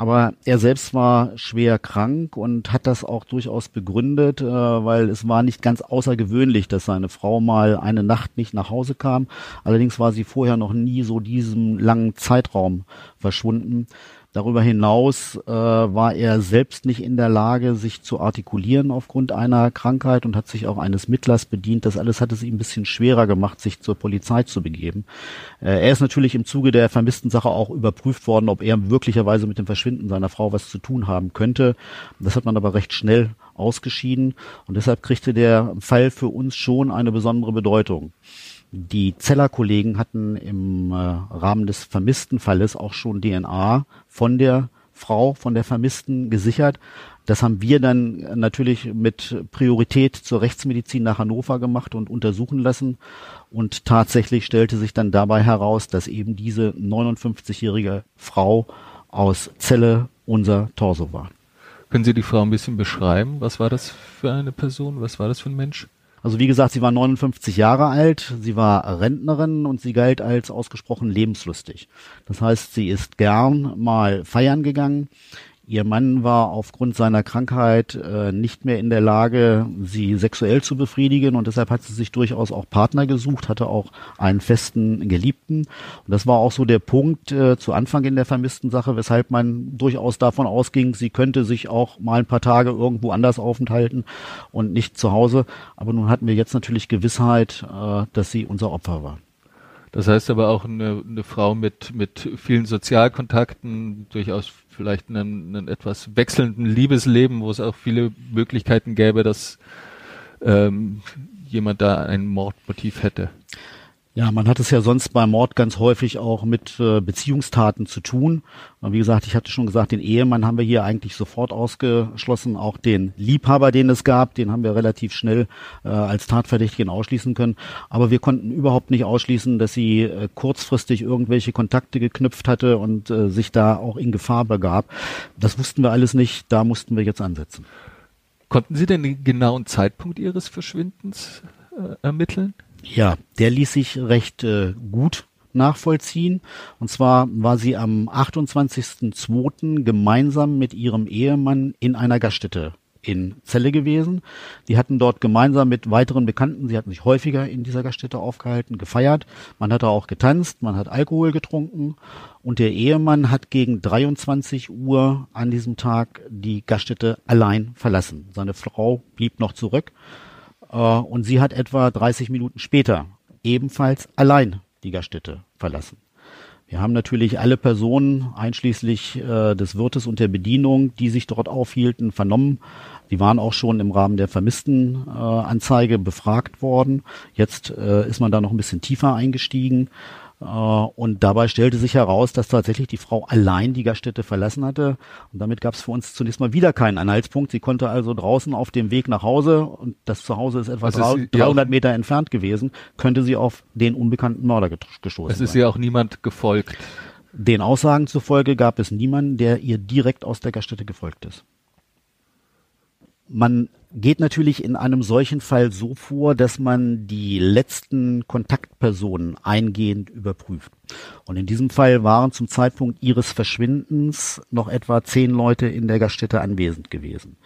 Aber er selbst war schwer krank und hat das auch durchaus begründet, äh, weil es war nicht ganz außergewöhnlich, dass seine Frau mal eine Nacht nicht nach Hause kam. Allerdings war sie vorher noch nie so diesem langen Zeitraum verschwunden. Darüber hinaus äh, war er selbst nicht in der Lage, sich zu artikulieren aufgrund einer Krankheit und hat sich auch eines Mittlers bedient. Das alles hat es ihm ein bisschen schwerer gemacht, sich zur Polizei zu begeben. Äh, er ist natürlich im Zuge der vermissten Sache auch überprüft worden, ob er möglicherweise mit dem Verschwinden seiner Frau was zu tun haben könnte. Das hat man aber recht schnell ausgeschieden und deshalb kriegte der Fall für uns schon eine besondere Bedeutung. Die Zeller-Kollegen hatten im äh, Rahmen des vermissten Falles auch schon DNA von der Frau, von der Vermissten gesichert. Das haben wir dann natürlich mit Priorität zur Rechtsmedizin nach Hannover gemacht und untersuchen lassen. Und tatsächlich stellte sich dann dabei heraus, dass eben diese 59-jährige Frau aus Celle unser Torso war. Können Sie die Frau ein bisschen beschreiben? Was war das für eine Person? Was war das für ein Mensch? Also wie gesagt, sie war 59 Jahre alt, sie war Rentnerin und sie galt als ausgesprochen lebenslustig. Das heißt, sie ist gern mal feiern gegangen. Ihr Mann war aufgrund seiner Krankheit äh, nicht mehr in der Lage, sie sexuell zu befriedigen und deshalb hat sie sich durchaus auch Partner gesucht, hatte auch einen festen Geliebten. Und das war auch so der Punkt äh, zu Anfang in der vermissten Sache, weshalb man durchaus davon ausging, sie könnte sich auch mal ein paar Tage irgendwo anders aufenthalten und nicht zu Hause. Aber nun hatten wir jetzt natürlich Gewissheit, äh, dass sie unser Opfer war. Das heißt aber auch eine, eine Frau mit, mit vielen Sozialkontakten, durchaus vielleicht einen, einen etwas wechselnden Liebesleben, wo es auch viele Möglichkeiten gäbe, dass ähm, jemand da ein Mordmotiv hätte. Ja, man hat es ja sonst beim Mord ganz häufig auch mit äh, Beziehungstaten zu tun. Und wie gesagt, ich hatte schon gesagt, den Ehemann haben wir hier eigentlich sofort ausgeschlossen. Auch den Liebhaber, den es gab, den haben wir relativ schnell äh, als Tatverdächtigen ausschließen können. Aber wir konnten überhaupt nicht ausschließen, dass sie äh, kurzfristig irgendwelche Kontakte geknüpft hatte und äh, sich da auch in Gefahr begab. Das wussten wir alles nicht. Da mussten wir jetzt ansetzen. Konnten Sie denn den genauen Zeitpunkt Ihres Verschwindens äh, ermitteln? Ja, der ließ sich recht äh, gut nachvollziehen. Und zwar war sie am 28.02. gemeinsam mit ihrem Ehemann in einer Gaststätte in Celle gewesen. Die hatten dort gemeinsam mit weiteren Bekannten, sie hatten sich häufiger in dieser Gaststätte aufgehalten, gefeiert. Man hatte auch getanzt, man hat Alkohol getrunken und der Ehemann hat gegen 23 Uhr an diesem Tag die Gaststätte allein verlassen. Seine Frau blieb noch zurück und sie hat etwa 30 Minuten später ebenfalls allein die Gaststätte verlassen. Wir haben natürlich alle Personen, einschließlich äh, des Wirtes und der Bedienung, die sich dort aufhielten, vernommen. Die waren auch schon im Rahmen der vermissten äh, befragt worden. Jetzt äh, ist man da noch ein bisschen tiefer eingestiegen. Äh, und dabei stellte sich heraus, dass tatsächlich die Frau allein die Gaststätte verlassen hatte. Und damit gab es für uns zunächst mal wieder keinen Anhaltspunkt. Sie konnte also draußen auf dem Weg nach Hause, und das Zuhause ist etwa also ist 300 Meter entfernt gewesen, könnte sie auf den unbekannten Mörder gestoßen Es ist ihr auch niemand gefolgt. Den Aussagen zufolge gab es niemanden, der ihr direkt aus der Gaststätte gefolgt ist. Man geht natürlich in einem solchen Fall so vor, dass man die letzten Kontaktpersonen eingehend überprüft. Und in diesem Fall waren zum Zeitpunkt ihres Verschwindens noch etwa zehn Leute in der Gaststätte anwesend gewesen.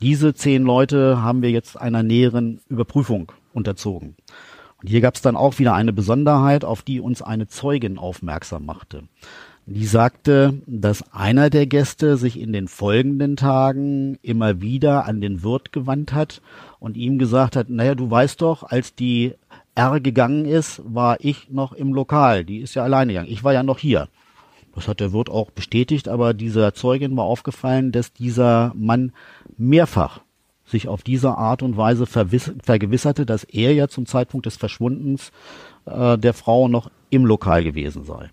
Diese zehn Leute haben wir jetzt einer näheren Überprüfung unterzogen. Und hier gab es dann auch wieder eine Besonderheit, auf die uns eine Zeugin aufmerksam machte. Die sagte, dass einer der Gäste sich in den folgenden Tagen immer wieder an den Wirt gewandt hat und ihm gesagt hat, naja, du weißt doch, als die R gegangen ist, war ich noch im Lokal. Die ist ja alleine gegangen. Ich war ja noch hier. Das hat der Wirt auch bestätigt, aber dieser Zeugin war aufgefallen, dass dieser Mann mehrfach sich auf diese Art und Weise vergewisserte, dass er ja zum Zeitpunkt des Verschwundens äh, der Frau noch im Lokal gewesen sei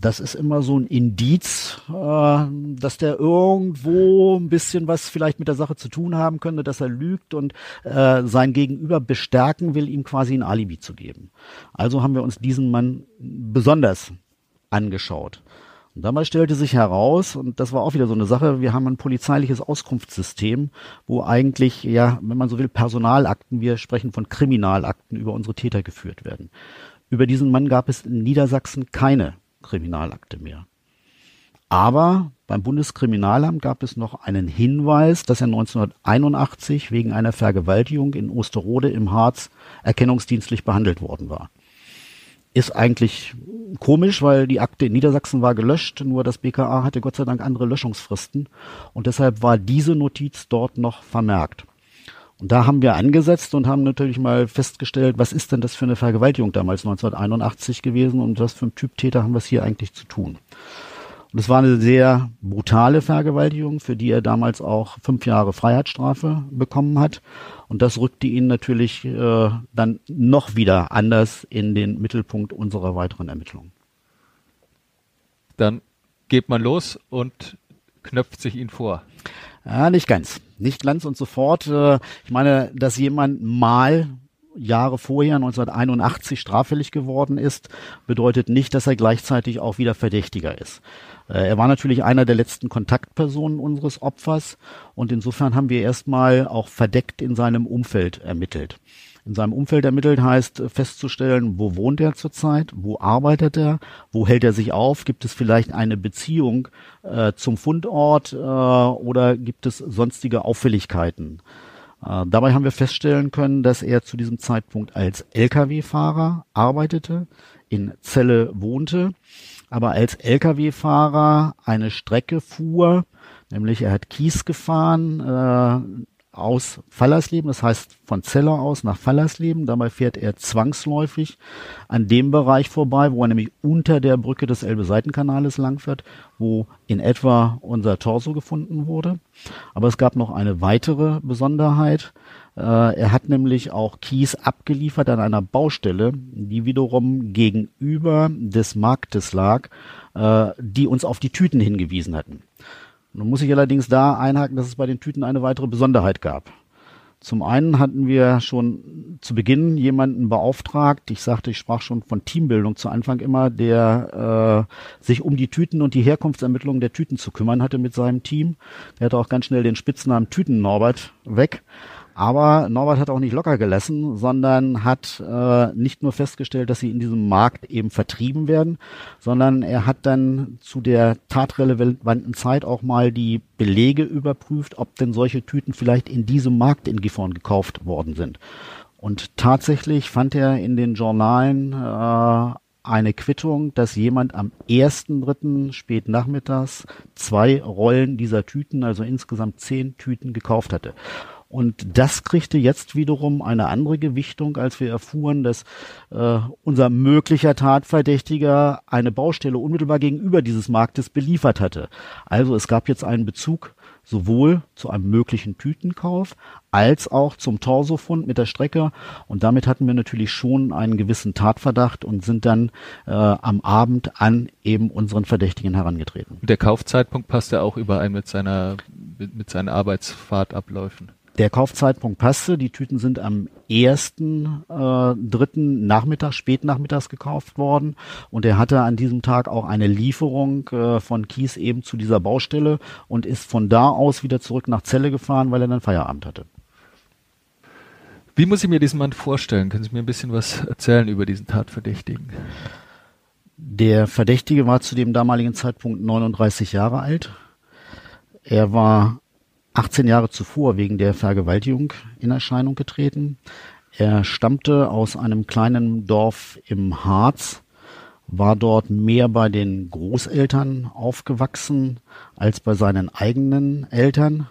das ist immer so ein Indiz, äh, dass der irgendwo ein bisschen was vielleicht mit der Sache zu tun haben könnte, dass er lügt und äh, sein Gegenüber bestärken will, ihm quasi ein Alibi zu geben. Also haben wir uns diesen Mann besonders angeschaut. Und dabei stellte sich heraus, und das war auch wieder so eine Sache, wir haben ein polizeiliches Auskunftssystem, wo eigentlich, ja, wenn man so will, Personalakten, wir sprechen von Kriminalakten über unsere Täter geführt werden. Über diesen Mann gab es in Niedersachsen keine Kriminalakte mehr. Aber beim Bundeskriminalamt gab es noch einen Hinweis, dass er 1981 wegen einer Vergewaltigung in Osterode im Harz erkennungsdienstlich behandelt worden war. Ist eigentlich komisch, weil die Akte in Niedersachsen war gelöscht, nur das BKA hatte Gott sei Dank andere Löschungsfristen und deshalb war diese Notiz dort noch vermerkt. Und da haben wir angesetzt und haben natürlich mal festgestellt, was ist denn das für eine Vergewaltigung damals 1981 gewesen und was für ein Typ Täter haben wir es hier eigentlich zu tun. Und es war eine sehr brutale Vergewaltigung, für die er damals auch fünf Jahre Freiheitsstrafe bekommen hat. Und das rückte ihn natürlich äh, dann noch wieder anders in den Mittelpunkt unserer weiteren Ermittlungen. Dann geht man los und knöpft sich ihn vor. Ja, nicht ganz. Nicht ganz und sofort. Äh, ich meine, dass jemand mal Jahre vorher, 1981, straffällig geworden ist, bedeutet nicht, dass er gleichzeitig auch wieder Verdächtiger ist. Äh, er war natürlich einer der letzten Kontaktpersonen unseres Opfers und insofern haben wir erstmal auch verdeckt in seinem Umfeld ermittelt in seinem Umfeld ermittelt heißt festzustellen, wo wohnt er zurzeit, wo arbeitet er, wo hält er sich auf, gibt es vielleicht eine Beziehung äh, zum Fundort äh, oder gibt es sonstige Auffälligkeiten. Äh, dabei haben wir feststellen können, dass er zu diesem Zeitpunkt als Lkw-Fahrer arbeitete, in Celle wohnte, aber als Lkw-Fahrer eine Strecke fuhr, nämlich er hat Kies gefahren, äh, aus Fallersleben, das heißt von Zeller aus nach Fallersleben. Dabei fährt er zwangsläufig an dem Bereich vorbei, wo er nämlich unter der Brücke des Elbe-Seitenkanales langfährt, wo in etwa unser Torso gefunden wurde. Aber es gab noch eine weitere Besonderheit. Äh, er hat nämlich auch Kies abgeliefert an einer Baustelle, die wiederum gegenüber des Marktes lag, äh, die uns auf die Tüten hingewiesen hatten. Nun muss ich allerdings da einhaken, dass es bei den Tüten eine weitere Besonderheit gab. Zum einen hatten wir schon zu Beginn jemanden beauftragt, ich sagte, ich sprach schon von Teambildung zu Anfang immer, der äh, sich um die Tüten und die Herkunftsermittlung der Tüten zu kümmern hatte mit seinem Team. Der hatte auch ganz schnell den Spitznamen Tüten Norbert weg. Aber Norbert hat auch nicht locker gelassen, sondern hat äh, nicht nur festgestellt, dass sie in diesem Markt eben vertrieben werden, sondern er hat dann zu der tatrelevanten Zeit auch mal die Belege überprüft, ob denn solche Tüten vielleicht in diesem Markt in Gifhorn gekauft worden sind. Und tatsächlich fand er in den Journalen äh, eine Quittung, dass jemand am 1.3. spät nachmittags zwei Rollen dieser Tüten, also insgesamt zehn Tüten gekauft hatte. Und das kriegte jetzt wiederum eine andere Gewichtung, als wir erfuhren, dass äh, unser möglicher Tatverdächtiger eine Baustelle unmittelbar gegenüber dieses Marktes beliefert hatte. Also es gab jetzt einen Bezug sowohl zu einem möglichen Tütenkauf als auch zum Torsofund mit der Strecke. Und damit hatten wir natürlich schon einen gewissen Tatverdacht und sind dann äh, am Abend an eben unseren Verdächtigen herangetreten. Der Kaufzeitpunkt passt ja auch überein mit seiner mit seinen Arbeitsfahrtabläufen. Der Kaufzeitpunkt passte. Die Tüten sind am ersten, äh, dritten Nachmittag, spätnachmittags gekauft worden. Und er hatte an diesem Tag auch eine Lieferung äh, von Kies eben zu dieser Baustelle und ist von da aus wieder zurück nach Celle gefahren, weil er dann Feierabend hatte. Wie muss ich mir diesen Mann vorstellen? Können Sie mir ein bisschen was erzählen über diesen Tatverdächtigen? Der Verdächtige war zu dem damaligen Zeitpunkt 39 Jahre alt. Er war 18 Jahre zuvor wegen der Vergewaltigung in Erscheinung getreten. Er stammte aus einem kleinen Dorf im Harz, war dort mehr bei den Großeltern aufgewachsen als bei seinen eigenen Eltern.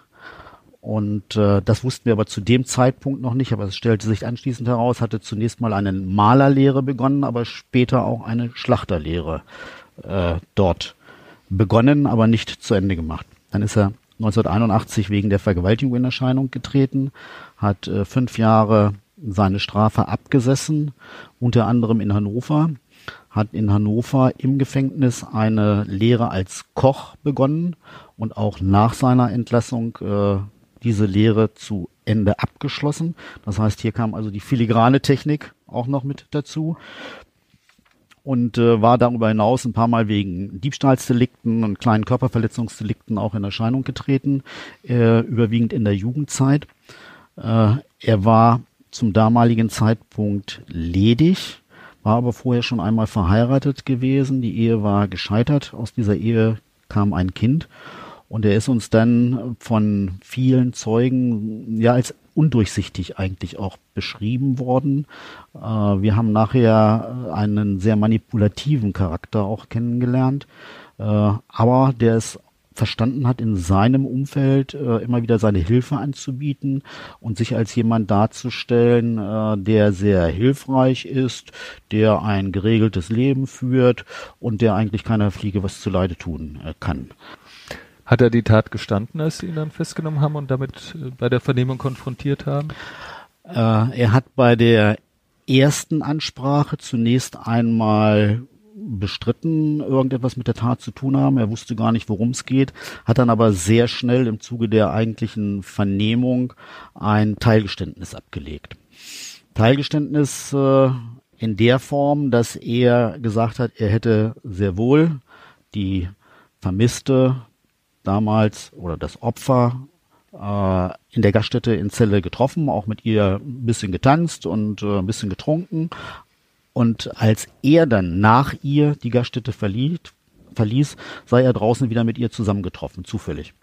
Und äh, das wussten wir aber zu dem Zeitpunkt noch nicht, aber es stellte sich anschließend heraus, hatte zunächst mal eine Malerlehre begonnen, aber später auch eine Schlachterlehre äh, dort begonnen, aber nicht zu Ende gemacht. Dann ist er 1981 wegen der Vergewaltigung in Erscheinung getreten, hat äh, fünf Jahre seine Strafe abgesessen, unter anderem in Hannover, hat in Hannover im Gefängnis eine Lehre als Koch begonnen und auch nach seiner Entlassung äh, diese Lehre zu Ende abgeschlossen. Das heißt, hier kam also die filigrane Technik auch noch mit dazu und äh, war darüber hinaus ein paar Mal wegen Diebstahlsdelikten und kleinen Körperverletzungsdelikten auch in Erscheinung getreten, äh, überwiegend in der Jugendzeit. Äh, er war zum damaligen Zeitpunkt ledig, war aber vorher schon einmal verheiratet gewesen. Die Ehe war gescheitert. Aus dieser Ehe kam ein Kind. Und er ist uns dann von vielen Zeugen ja als undurchsichtig eigentlich auch beschrieben worden. Äh, wir haben nachher einen sehr manipulativen Charakter auch kennengelernt, äh, aber der es verstanden hat, in seinem Umfeld äh, immer wieder seine Hilfe anzubieten und sich als jemand darzustellen, äh, der sehr hilfreich ist, der ein geregeltes Leben führt und der eigentlich keiner Fliege was zuleide tun äh, kann. Hat er die Tat gestanden, als Sie ihn dann festgenommen haben und damit äh, bei der Vernehmung konfrontiert haben? Äh, er hat bei der ersten Ansprache zunächst einmal bestritten, irgendetwas mit der Tat zu tun haben. Er wusste gar nicht, worum es geht, hat dann aber sehr schnell im Zuge der eigentlichen Vernehmung ein Teilgeständnis abgelegt. Teilgeständnis äh, in der Form, dass er gesagt hat, er hätte sehr wohl die vermisste damals oder das Opfer äh, in der Gaststätte in Celle getroffen, auch mit ihr ein bisschen getanzt und äh, ein bisschen getrunken. Und als er dann nach ihr die Gaststätte verließ, verließ, sei er draußen wieder mit ihr zusammengetroffen, zufällig.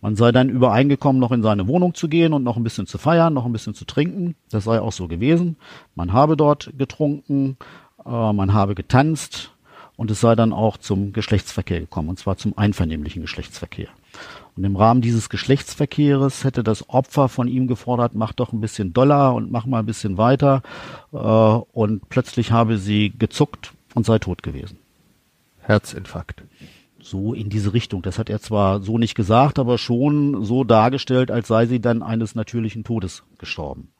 Man sei dann übereingekommen, noch in seine Wohnung zu gehen und noch ein bisschen zu feiern, noch ein bisschen zu trinken. Das sei auch so gewesen. Man habe dort getrunken, äh, man habe getanzt, und es sei dann auch zum Geschlechtsverkehr gekommen, und zwar zum einvernehmlichen Geschlechtsverkehr. Und im Rahmen dieses Geschlechtsverkehres hätte das Opfer von ihm gefordert, mach doch ein bisschen Dollar und mach mal ein bisschen weiter. Äh, und plötzlich habe sie gezuckt und sei tot gewesen. Herzinfarkt. So in diese Richtung. Das hat er zwar so nicht gesagt, aber schon so dargestellt, als sei sie dann eines natürlichen Todes gestorben.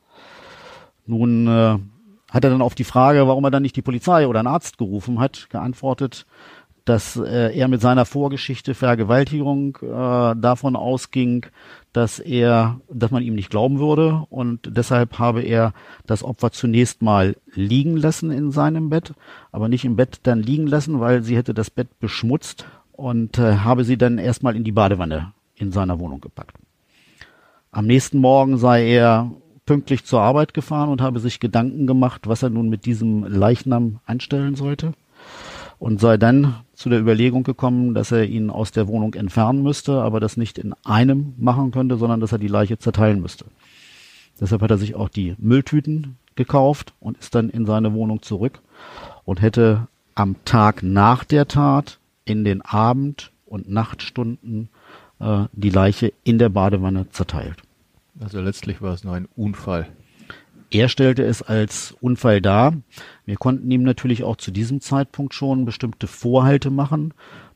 Nun äh, hat er dann auf die Frage, warum er dann nicht die Polizei oder einen Arzt gerufen hat, geantwortet, dass äh, er mit seiner Vorgeschichte Vergewaltigung äh, davon ausging, dass er, dass man ihm nicht glauben würde und deshalb habe er das Opfer zunächst mal liegen lassen in seinem Bett, aber nicht im Bett dann liegen lassen, weil sie hätte das Bett beschmutzt und äh, habe sie dann erstmal in die Badewanne in seiner Wohnung gepackt. Am nächsten Morgen sei er pünktlich zur Arbeit gefahren und habe sich Gedanken gemacht, was er nun mit diesem Leichnam anstellen sollte und sei dann zu der Überlegung gekommen, dass er ihn aus der Wohnung entfernen müsste, aber das nicht in einem machen könnte, sondern dass er die Leiche zerteilen müsste. Deshalb hat er sich auch die Mülltüten gekauft und ist dann in seine Wohnung zurück und hätte am Tag nach der Tat in den Abend- und Nachtstunden äh, die Leiche in der Badewanne zerteilt. Also letztlich war es nur ein Unfall. Er stellte es als Unfall dar. Wir konnten ihm natürlich auch zu diesem Zeitpunkt schon bestimmte Vorhalte machen.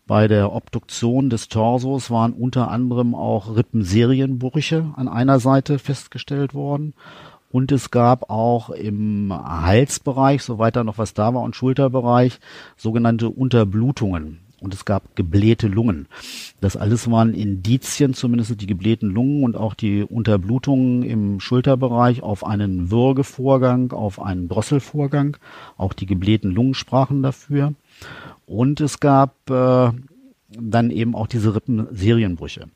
Bei der Obduktion des Torsos waren unter anderem auch Rippenserienbrüche an einer Seite festgestellt worden. Und es gab auch im Halsbereich, soweit da noch was da war, und Schulterbereich sogenannte Unterblutungen und es gab geblähte Lungen. Das alles waren Indizien, zumindest die geblähten Lungen und auch die Unterblutungen im Schulterbereich auf einen Würgevorgang, auf einen Drosselvorgang. Auch die geblähten Lungen sprachen dafür. Und es gab äh, dann eben auch diese Rippenserienbrüche.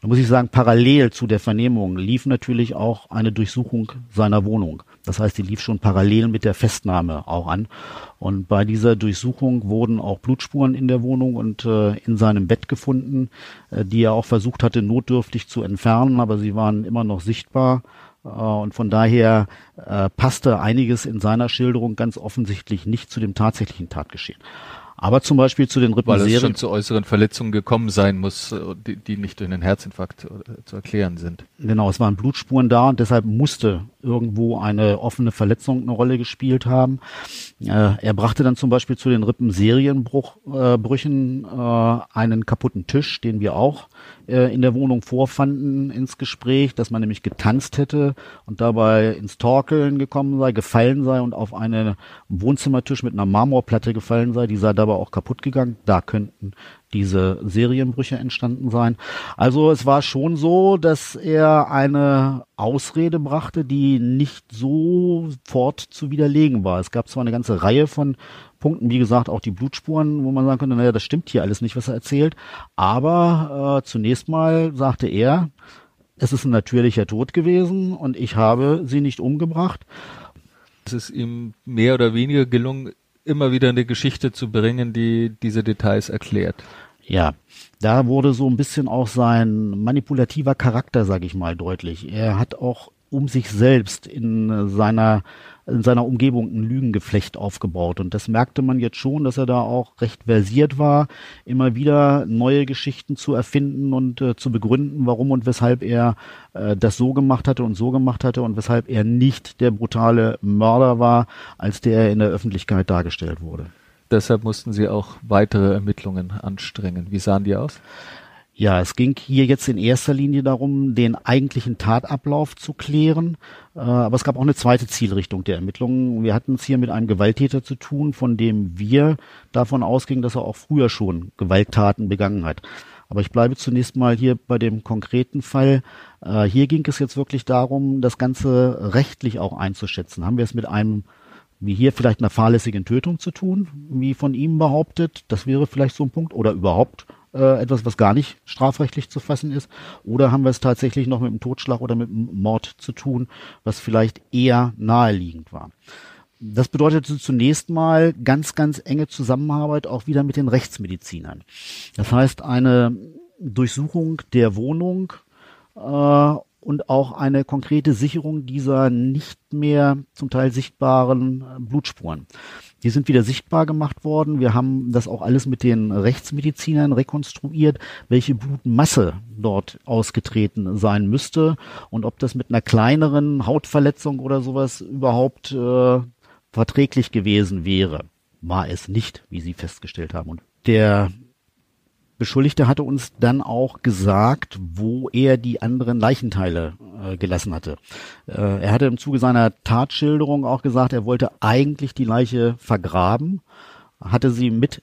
Da muss ich sagen, parallel zu der Vernehmung lief natürlich auch eine Durchsuchung seiner Wohnung. Das heißt, die lief schon parallel mit der Festnahme auch an. Und bei dieser Durchsuchung wurden auch Blutspuren in der Wohnung und äh, in seinem Bett gefunden, äh, die er auch versucht hatte, notdürftig zu entfernen, aber sie waren immer noch sichtbar. Äh, und von daher äh, passte einiges in seiner Schilderung ganz offensichtlich nicht zu dem tatsächlichen Tatgeschehen. Aber zum Beispiel zu den Rippenserien. Weil es schon zu äußeren Verletzungen gekommen sein muss, äh, die, die nicht durch einen Herzinfarkt äh, zu erklären sind. Genau, es waren Blutspuren da und deshalb musste irgendwo eine offene Verletzung eine Rolle gespielt haben. Äh, er brachte dann zum Beispiel zu den Rippenserienbrüchen äh, einen kaputten Tisch, den wir auch äh, in der Wohnung vorfanden ins Gespräch, dass man nämlich getanzt hätte und dabei ins Torkeln gekommen sei, gefallen sei und auf einen Wohnzimmertisch mit einer Marmorplatte gefallen sei, die sei dabei auch kaputt gegangen. Da könnten diese Serienbrüche entstanden sein. Also es war schon so, dass er eine Ausrede brachte, die nicht sofort zu widerlegen war. Es gab zwar eine ganze Reihe von Punkten, wie gesagt, auch die Blutspuren, wo man sagen könnte, naja, das stimmt hier alles nicht, was er erzählt. Aber äh, zunächst mal sagte er, es ist ein natürlicher Tod gewesen und ich habe sie nicht umgebracht. Es ist ihm mehr oder weniger gelungen, immer wieder eine Geschichte zu bringen, die diese Details erklärt. Ja, da wurde so ein bisschen auch sein manipulativer Charakter, sag ich mal, deutlich. Er hat auch um sich selbst in seiner in seiner Umgebung ein Lügengeflecht aufgebaut. Und das merkte man jetzt schon, dass er da auch recht versiert war, immer wieder neue Geschichten zu erfinden und äh, zu begründen, warum und weshalb er äh, das so gemacht hatte und so gemacht hatte und weshalb er nicht der brutale Mörder war, als der er in der Öffentlichkeit dargestellt wurde. Deshalb mussten Sie auch weitere Ermittlungen anstrengen. Wie sahen die aus? Ja, es ging hier jetzt in erster Linie darum, den eigentlichen Tatablauf zu klären. Äh, aber es gab auch eine zweite Zielrichtung der Ermittlungen. Wir hatten es hier mit einem Gewalttäter zu tun, von dem wir davon ausgingen, dass er auch früher schon Gewalttaten begangen hat. Aber ich bleibe zunächst mal hier bei dem konkreten Fall. Äh, hier ging es jetzt wirklich darum, das Ganze rechtlich auch einzuschätzen. Haben wir es mit einem wie hier vielleicht einer fahrlässigen Tötung zu tun, wie von ihm behauptet. Das wäre vielleicht so ein Punkt. Oder überhaupt äh, etwas, was gar nicht strafrechtlich zu fassen ist. Oder haben wir es tatsächlich noch mit einem Totschlag oder mit einem Mord zu tun, was vielleicht eher naheliegend war. Das bedeutete zunächst mal ganz, ganz enge Zusammenarbeit auch wieder mit den Rechtsmedizinern. Das heißt, eine Durchsuchung der Wohnung äh, und auch eine konkrete Sicherung dieser nicht mehr zum Teil sichtbaren äh, Blutspuren. Die sind wieder sichtbar gemacht worden. Wir haben das auch alles mit den Rechtsmedizinern rekonstruiert, welche Blutmasse dort ausgetreten sein müsste und ob das mit einer kleineren Hautverletzung oder sowas überhaupt äh, verträglich gewesen wäre. War es nicht, wie Sie festgestellt haben. Und der Beschuldigte hatte uns dann auch gesagt, wo er die anderen Leichenteile äh, gelassen hatte. Äh, er hatte im Zuge seiner Tatschilderung auch gesagt, er wollte eigentlich die Leiche vergraben, hatte sie mit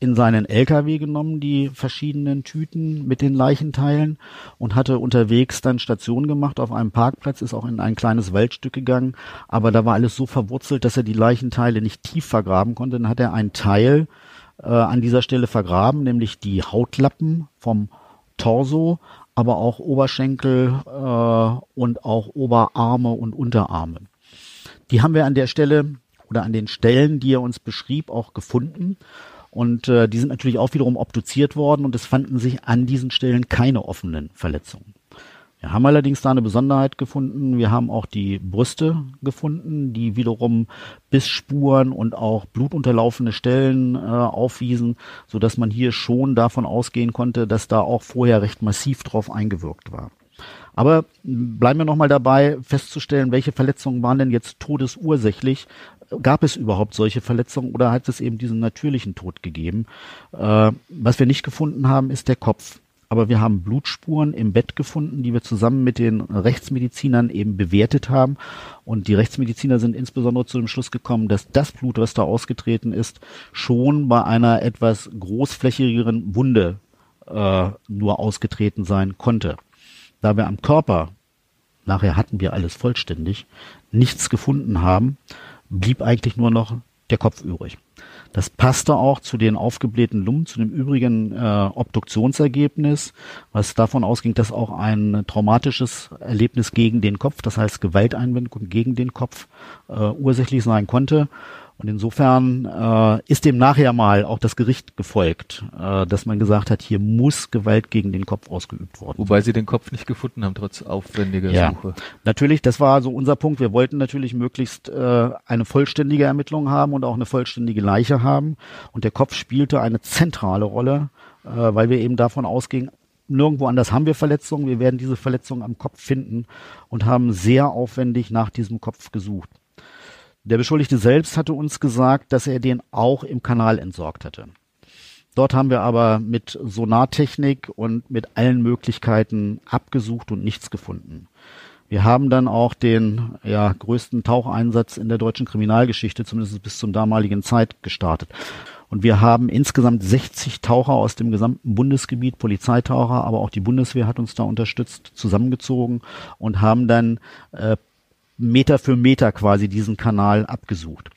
in seinen LKW genommen, die verschiedenen Tüten mit den Leichenteilen und hatte unterwegs dann Station gemacht auf einem Parkplatz, ist auch in ein kleines Waldstück gegangen, aber da war alles so verwurzelt, dass er die Leichenteile nicht tief vergraben konnte. Dann hat er einen Teil äh, an dieser Stelle vergraben, nämlich die Hautlappen vom Torso, aber auch Oberschenkel äh, und auch Oberarme und Unterarme. Die haben wir an der Stelle oder an den Stellen, die er uns beschrieb, auch gefunden. Und äh, die sind natürlich auch wiederum obduziert worden und es fanden sich an diesen Stellen keine offenen Verletzungen. Wir haben allerdings da eine Besonderheit gefunden. Wir haben auch die Brüste gefunden, die wiederum Bissspuren und auch blutunterlaufene Stellen äh, aufwiesen, so dass man hier schon davon ausgehen konnte, dass da auch vorher recht massiv drauf eingewirkt war. Aber bleiben wir nochmal dabei, festzustellen, welche Verletzungen waren denn jetzt todesursächlich? Gab es überhaupt solche Verletzungen oder hat es eben diesen natürlichen Tod gegeben? Äh, was wir nicht gefunden haben, ist der Kopf. Aber wir haben Blutspuren im Bett gefunden, die wir zusammen mit den Rechtsmedizinern eben bewertet haben. Und die Rechtsmediziner sind insbesondere zu dem Schluss gekommen, dass das Blut, was da ausgetreten ist, schon bei einer etwas großflächigeren Wunde äh, nur ausgetreten sein konnte. Da wir am Körper, nachher hatten wir alles vollständig, nichts gefunden haben, blieb eigentlich nur noch der Kopf übrig. Das passte auch zu den aufgeblähten Lungen, zu dem übrigen äh, Obduktionsergebnis, was davon ausging, dass auch ein traumatisches Erlebnis gegen den Kopf, das heißt Gewalteinwirkung gegen den Kopf, äh, ursächlich sein konnte. Und insofern äh, ist dem nachher mal auch das Gericht gefolgt, äh, dass man gesagt hat, hier muss Gewalt gegen den Kopf ausgeübt worden. Wobei sie den Kopf nicht gefunden haben, trotz aufwendiger ja. Suche. Natürlich, das war so unser Punkt. Wir wollten natürlich möglichst äh, eine vollständige Ermittlung haben und auch eine vollständige Leiche haben. Und der Kopf spielte eine zentrale Rolle, äh, weil wir eben davon ausgingen, nirgendwo anders haben wir Verletzungen. Wir werden diese Verletzungen am Kopf finden und haben sehr aufwendig nach diesem Kopf gesucht. Der Beschuldigte selbst hatte uns gesagt, dass er den auch im Kanal entsorgt hatte. Dort haben wir aber mit Sonartechnik und mit allen Möglichkeiten abgesucht und nichts gefunden. Wir haben dann auch den ja, größten Taucheinsatz in der deutschen Kriminalgeschichte, zumindest bis zum damaligen Zeit, gestartet. Und wir haben insgesamt 60 Taucher aus dem gesamten Bundesgebiet, Polizeitaucher, aber auch die Bundeswehr hat uns da unterstützt, zusammengezogen und haben dann äh, Meter für Meter quasi diesen Kanal abgesucht.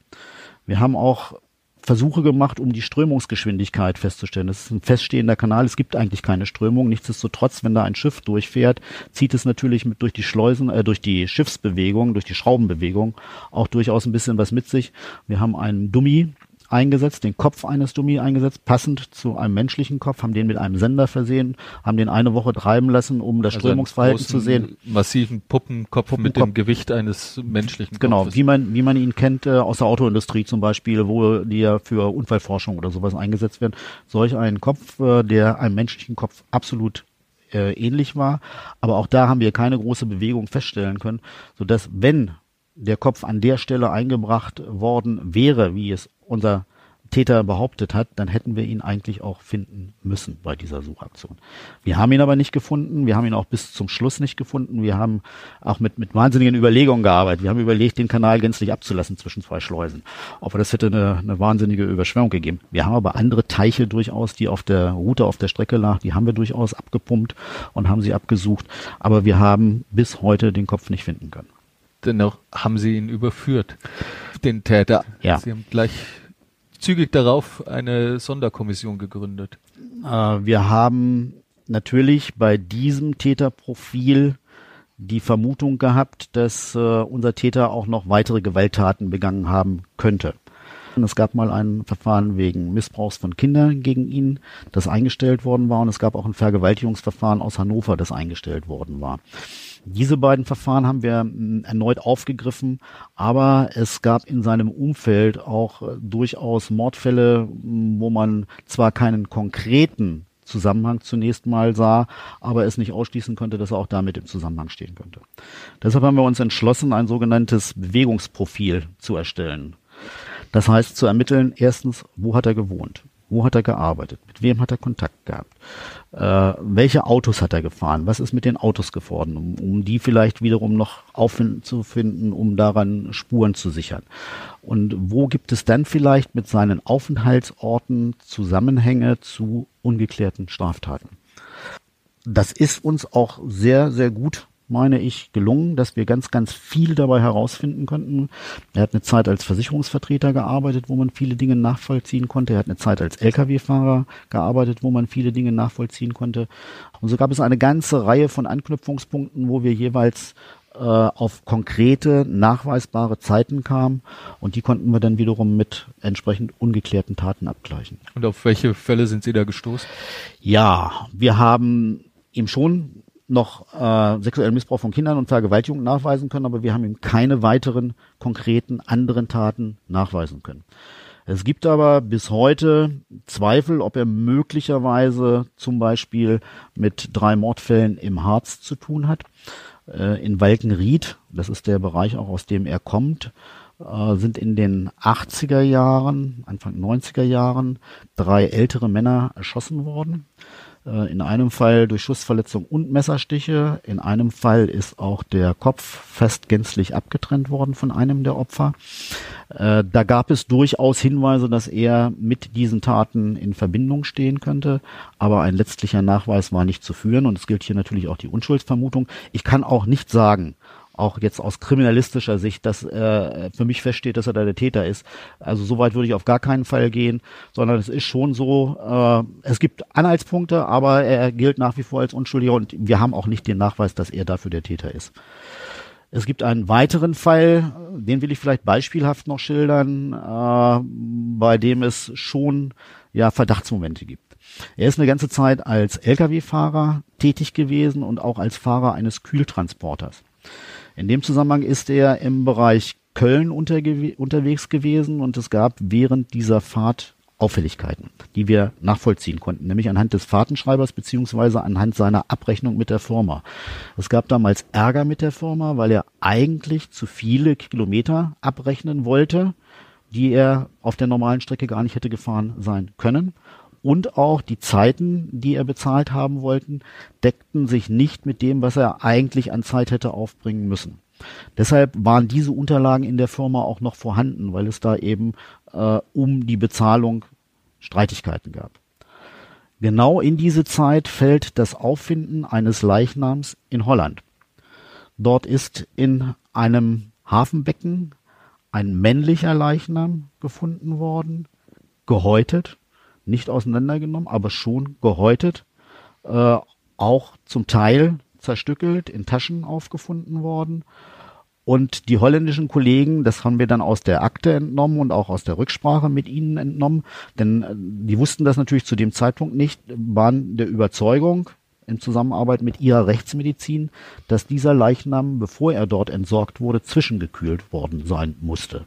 Wir haben auch Versuche gemacht, um die Strömungsgeschwindigkeit festzustellen. Das ist ein feststehender Kanal. Es gibt eigentlich keine Strömung. Nichtsdestotrotz, wenn da ein Schiff durchfährt, zieht es natürlich mit durch die Schleusen, äh, durch die Schiffsbewegung, durch die Schraubenbewegung auch durchaus ein bisschen was mit sich. Wir haben einen Dummy eingesetzt, den Kopf eines Dummy eingesetzt, passend zu einem menschlichen Kopf, haben den mit einem Sender versehen, haben den eine Woche treiben lassen, um das also Strömungsverhalten zu sehen. Massiven Puppenkopf, Puppenkopf mit dem Gewicht eines menschlichen genau, Kopfes. Genau, wie man, wie man ihn kennt äh, aus der Autoindustrie zum Beispiel, wo die ja für Unfallforschung oder sowas eingesetzt werden. Solch einen Kopf, äh, der einem menschlichen Kopf absolut äh, ähnlich war. Aber auch da haben wir keine große Bewegung feststellen können, sodass wenn der Kopf an der Stelle eingebracht worden wäre, wie es unser Täter behauptet hat, dann hätten wir ihn eigentlich auch finden müssen bei dieser Suchaktion. Wir haben ihn aber nicht gefunden. Wir haben ihn auch bis zum Schluss nicht gefunden. Wir haben auch mit, mit wahnsinnigen Überlegungen gearbeitet. Wir haben überlegt, den Kanal gänzlich abzulassen zwischen zwei Schleusen. Aber das hätte eine, eine wahnsinnige Überschwemmung gegeben. Wir haben aber andere Teiche durchaus, die auf der Route, auf der Strecke lag, die haben wir durchaus abgepumpt und haben sie abgesucht. Aber wir haben bis heute den Kopf nicht finden können dennoch haben sie ihn überführt, den Täter. Ja. Sie haben gleich zügig darauf eine Sonderkommission gegründet. Äh, wir haben natürlich bei diesem Täterprofil die Vermutung gehabt, dass äh, unser Täter auch noch weitere Gewalttaten begangen haben könnte. Es gab mal ein Verfahren wegen Missbrauchs von Kindern gegen ihn, das eingestellt worden war. Und es gab auch ein Vergewaltigungsverfahren aus Hannover, das eingestellt worden war. Diese beiden Verfahren haben wir hm, erneut aufgegriffen, aber es gab in seinem Umfeld auch äh, durchaus Mordfälle, hm, wo man zwar keinen konkreten Zusammenhang zunächst mal sah, aber es nicht ausschließen konnte, dass er auch damit im Zusammenhang stehen könnte. Deshalb haben wir uns entschlossen, ein sogenanntes Bewegungsprofil zu erstellen. Das heißt zu ermitteln, erstens, wo hat er gewohnt? Wo hat er gearbeitet? Mit wem hat er Kontakt gehabt? Äh, welche Autos hat er gefahren? Was ist mit den Autos geworden? Um, um die vielleicht wiederum noch aufzufinden, um daran Spuren zu sichern. Und wo gibt es dann vielleicht mit seinen Aufenthaltsorten Zusammenhänge zu ungeklärten Straftaten? Das ist uns auch sehr, sehr gut meine ich, gelungen, dass wir ganz, ganz viel dabei herausfinden konnten. Er hat eine Zeit als Versicherungsvertreter gearbeitet, wo man viele Dinge nachvollziehen konnte. Er hat eine Zeit als Lkw-Fahrer gearbeitet, wo man viele Dinge nachvollziehen konnte. Und so gab es eine ganze Reihe von Anknüpfungspunkten, wo wir jeweils äh, auf konkrete, nachweisbare Zeiten kamen und die konnten wir dann wiederum mit entsprechend ungeklärten Taten abgleichen. Und auf welche Fälle sind Sie da gestoßen? Ja, wir haben ihm schon noch äh, sexuellen Missbrauch von Kindern und Vergewaltigung nachweisen können, aber wir haben ihm keine weiteren konkreten anderen Taten nachweisen können. Es gibt aber bis heute Zweifel, ob er möglicherweise zum Beispiel mit drei Mordfällen im Harz zu tun hat. Äh, in Walkenried, das ist der Bereich auch, aus dem er kommt, äh, sind in den 80er Jahren, Anfang 90er Jahren drei ältere Männer erschossen worden. Äh, in einem Fall durch Schussverletzung und Messerstiche. In einem Fall ist auch der Kopf fast gänzlich abgetrennt worden von einem der Opfer. Äh, da gab es durchaus Hinweise, dass er mit diesen Taten in Verbindung stehen könnte, aber ein letztlicher Nachweis war nicht zu führen und es gilt hier natürlich auch die Unschuldsvermutung. Ich kann auch nicht sagen, auch jetzt aus kriminalistischer Sicht, dass äh, für mich feststeht, dass er da der Täter ist. Also so weit würde ich auf gar keinen Fall gehen, sondern es ist schon so, äh, es gibt Anhaltspunkte, aber er gilt nach wie vor als Unschuldiger und wir haben auch nicht den Nachweis, dass er dafür der Täter ist. Es gibt einen weiteren Fall, den will ich vielleicht beispielhaft noch schildern, äh, bei dem es schon ja Verdachtsmomente gibt. Er ist eine ganze Zeit als Lkw-Fahrer tätig gewesen und auch als Fahrer eines Kühltransporters. In dem Zusammenhang ist er im Bereich Köln unterwegs gewesen und es gab während dieser Fahrt Auffälligkeiten, die wir nachvollziehen konnten, nämlich anhand des Fahrtenschreibers beziehungsweise anhand seiner Abrechnung mit der Firma. Es gab damals Ärger mit der Firma, weil er eigentlich zu viele Kilometer abrechnen wollte, die er auf der normalen Strecke gar nicht hätte gefahren sein können und auch die Zeiten, die er bezahlt haben wollten, deckten sich nicht mit dem, was er eigentlich an Zeit hätte aufbringen müssen. Deshalb waren diese Unterlagen in der Firma auch noch vorhanden, weil es da eben äh, um die Bezahlung Streitigkeiten gab. Genau in diese Zeit fällt das Auffinden eines Leichnams in Holland. Dort ist in einem Hafenbecken ein männlicher Leichnam gefunden worden, gehäutet nicht auseinandergenommen, aber schon gehäutet, äh, auch zum Teil zerstückelt, in Taschen aufgefunden worden. Und die holländischen Kollegen, das haben wir dann aus der Akte entnommen und auch aus der Rücksprache mit ihnen entnommen, denn äh, die wussten das natürlich zu dem Zeitpunkt nicht, waren der Überzeugung in Zusammenarbeit mit ihrer Rechtsmedizin, dass dieser Leichnam, bevor er dort entsorgt wurde, zwischengekühlt worden sein musste.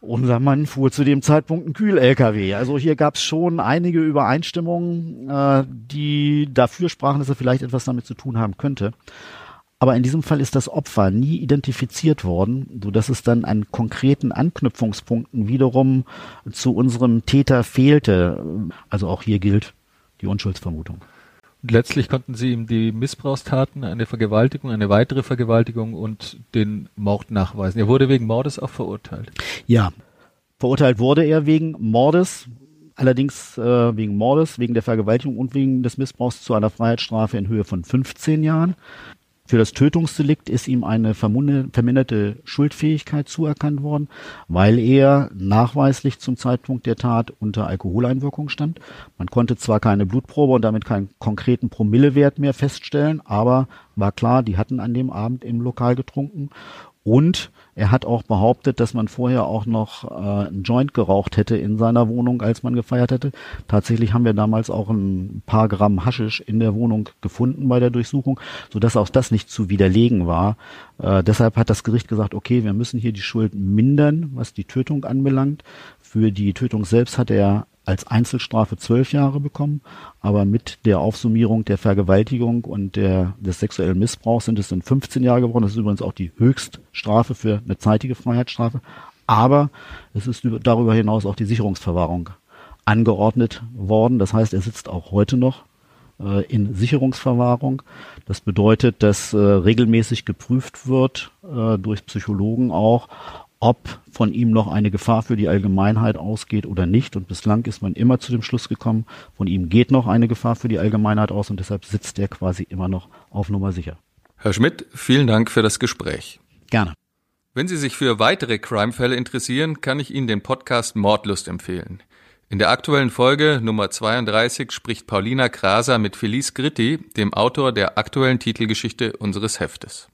Unser Mann fuhr zu dem Zeitpunkt ein Kühl-LKW. Also hier gab es schon einige Übereinstimmungen, äh, die dafür sprachen, dass er vielleicht etwas damit zu tun haben könnte. Aber in diesem Fall ist das Opfer nie identifiziert worden, so dass es dann an konkreten Anknüpfungspunkten wiederum zu unserem Täter fehlte. Also auch hier gilt die Unschuldsvermutung. Letztlich konnten sie ihm die Missbrauchstaten, eine Vergewaltigung, eine weitere Vergewaltigung und den Mord nachweisen. Er wurde wegen Mordes auch verurteilt. Ja, verurteilt wurde er wegen Mordes, allerdings äh, wegen Mordes, wegen der Vergewaltigung und wegen des Missbrauchs zu einer Freiheitsstrafe in Höhe von 15 Jahren. Für das Tötungsdelikt ist ihm eine verminderte Schuldfähigkeit zuerkannt worden, weil er nachweislich zum Zeitpunkt der Tat unter Alkoholeinwirkung stand. Man konnte zwar keine Blutprobe und damit keinen konkreten Promillewert mehr feststellen, aber war klar, die hatten an dem Abend im Lokal getrunken und er hat auch behauptet, dass man vorher auch noch äh, einen Joint geraucht hätte in seiner Wohnung, als man gefeiert hätte. Tatsächlich haben wir damals auch ein paar Gramm Haschisch in der Wohnung gefunden bei der Durchsuchung, sodass auch das nicht zu widerlegen war. Äh, deshalb hat das Gericht gesagt, okay, wir müssen hier die Schuld mindern, was die Tötung anbelangt. Für die Tötung selbst hat er als Einzelstrafe zwölf Jahre bekommen, aber mit der Aufsummierung der Vergewaltigung und der, des sexuellen Missbrauchs sind es dann 15 Jahre geworden. Das ist übrigens auch die Höchststrafe für eine zeitige Freiheitsstrafe. Aber es ist darüber hinaus auch die Sicherungsverwahrung angeordnet worden. Das heißt, er sitzt auch heute noch äh, in Sicherungsverwahrung. Das bedeutet, dass äh, regelmäßig geprüft wird, äh, durch Psychologen auch, ob von ihm noch eine Gefahr für die Allgemeinheit ausgeht oder nicht. Und bislang ist man immer zu dem Schluss gekommen, von ihm geht noch eine Gefahr für die Allgemeinheit aus und deshalb sitzt er quasi immer noch auf Nummer sicher. Herr Schmidt, vielen Dank für das Gespräch. Gerne. Wenn Sie sich für weitere Crime-Fälle interessieren, kann ich Ihnen den Podcast Mordlust empfehlen. In der aktuellen Folge Nummer 32 spricht Paulina Kraser mit Felice Gritti, dem Autor der aktuellen Titelgeschichte unseres Heftes.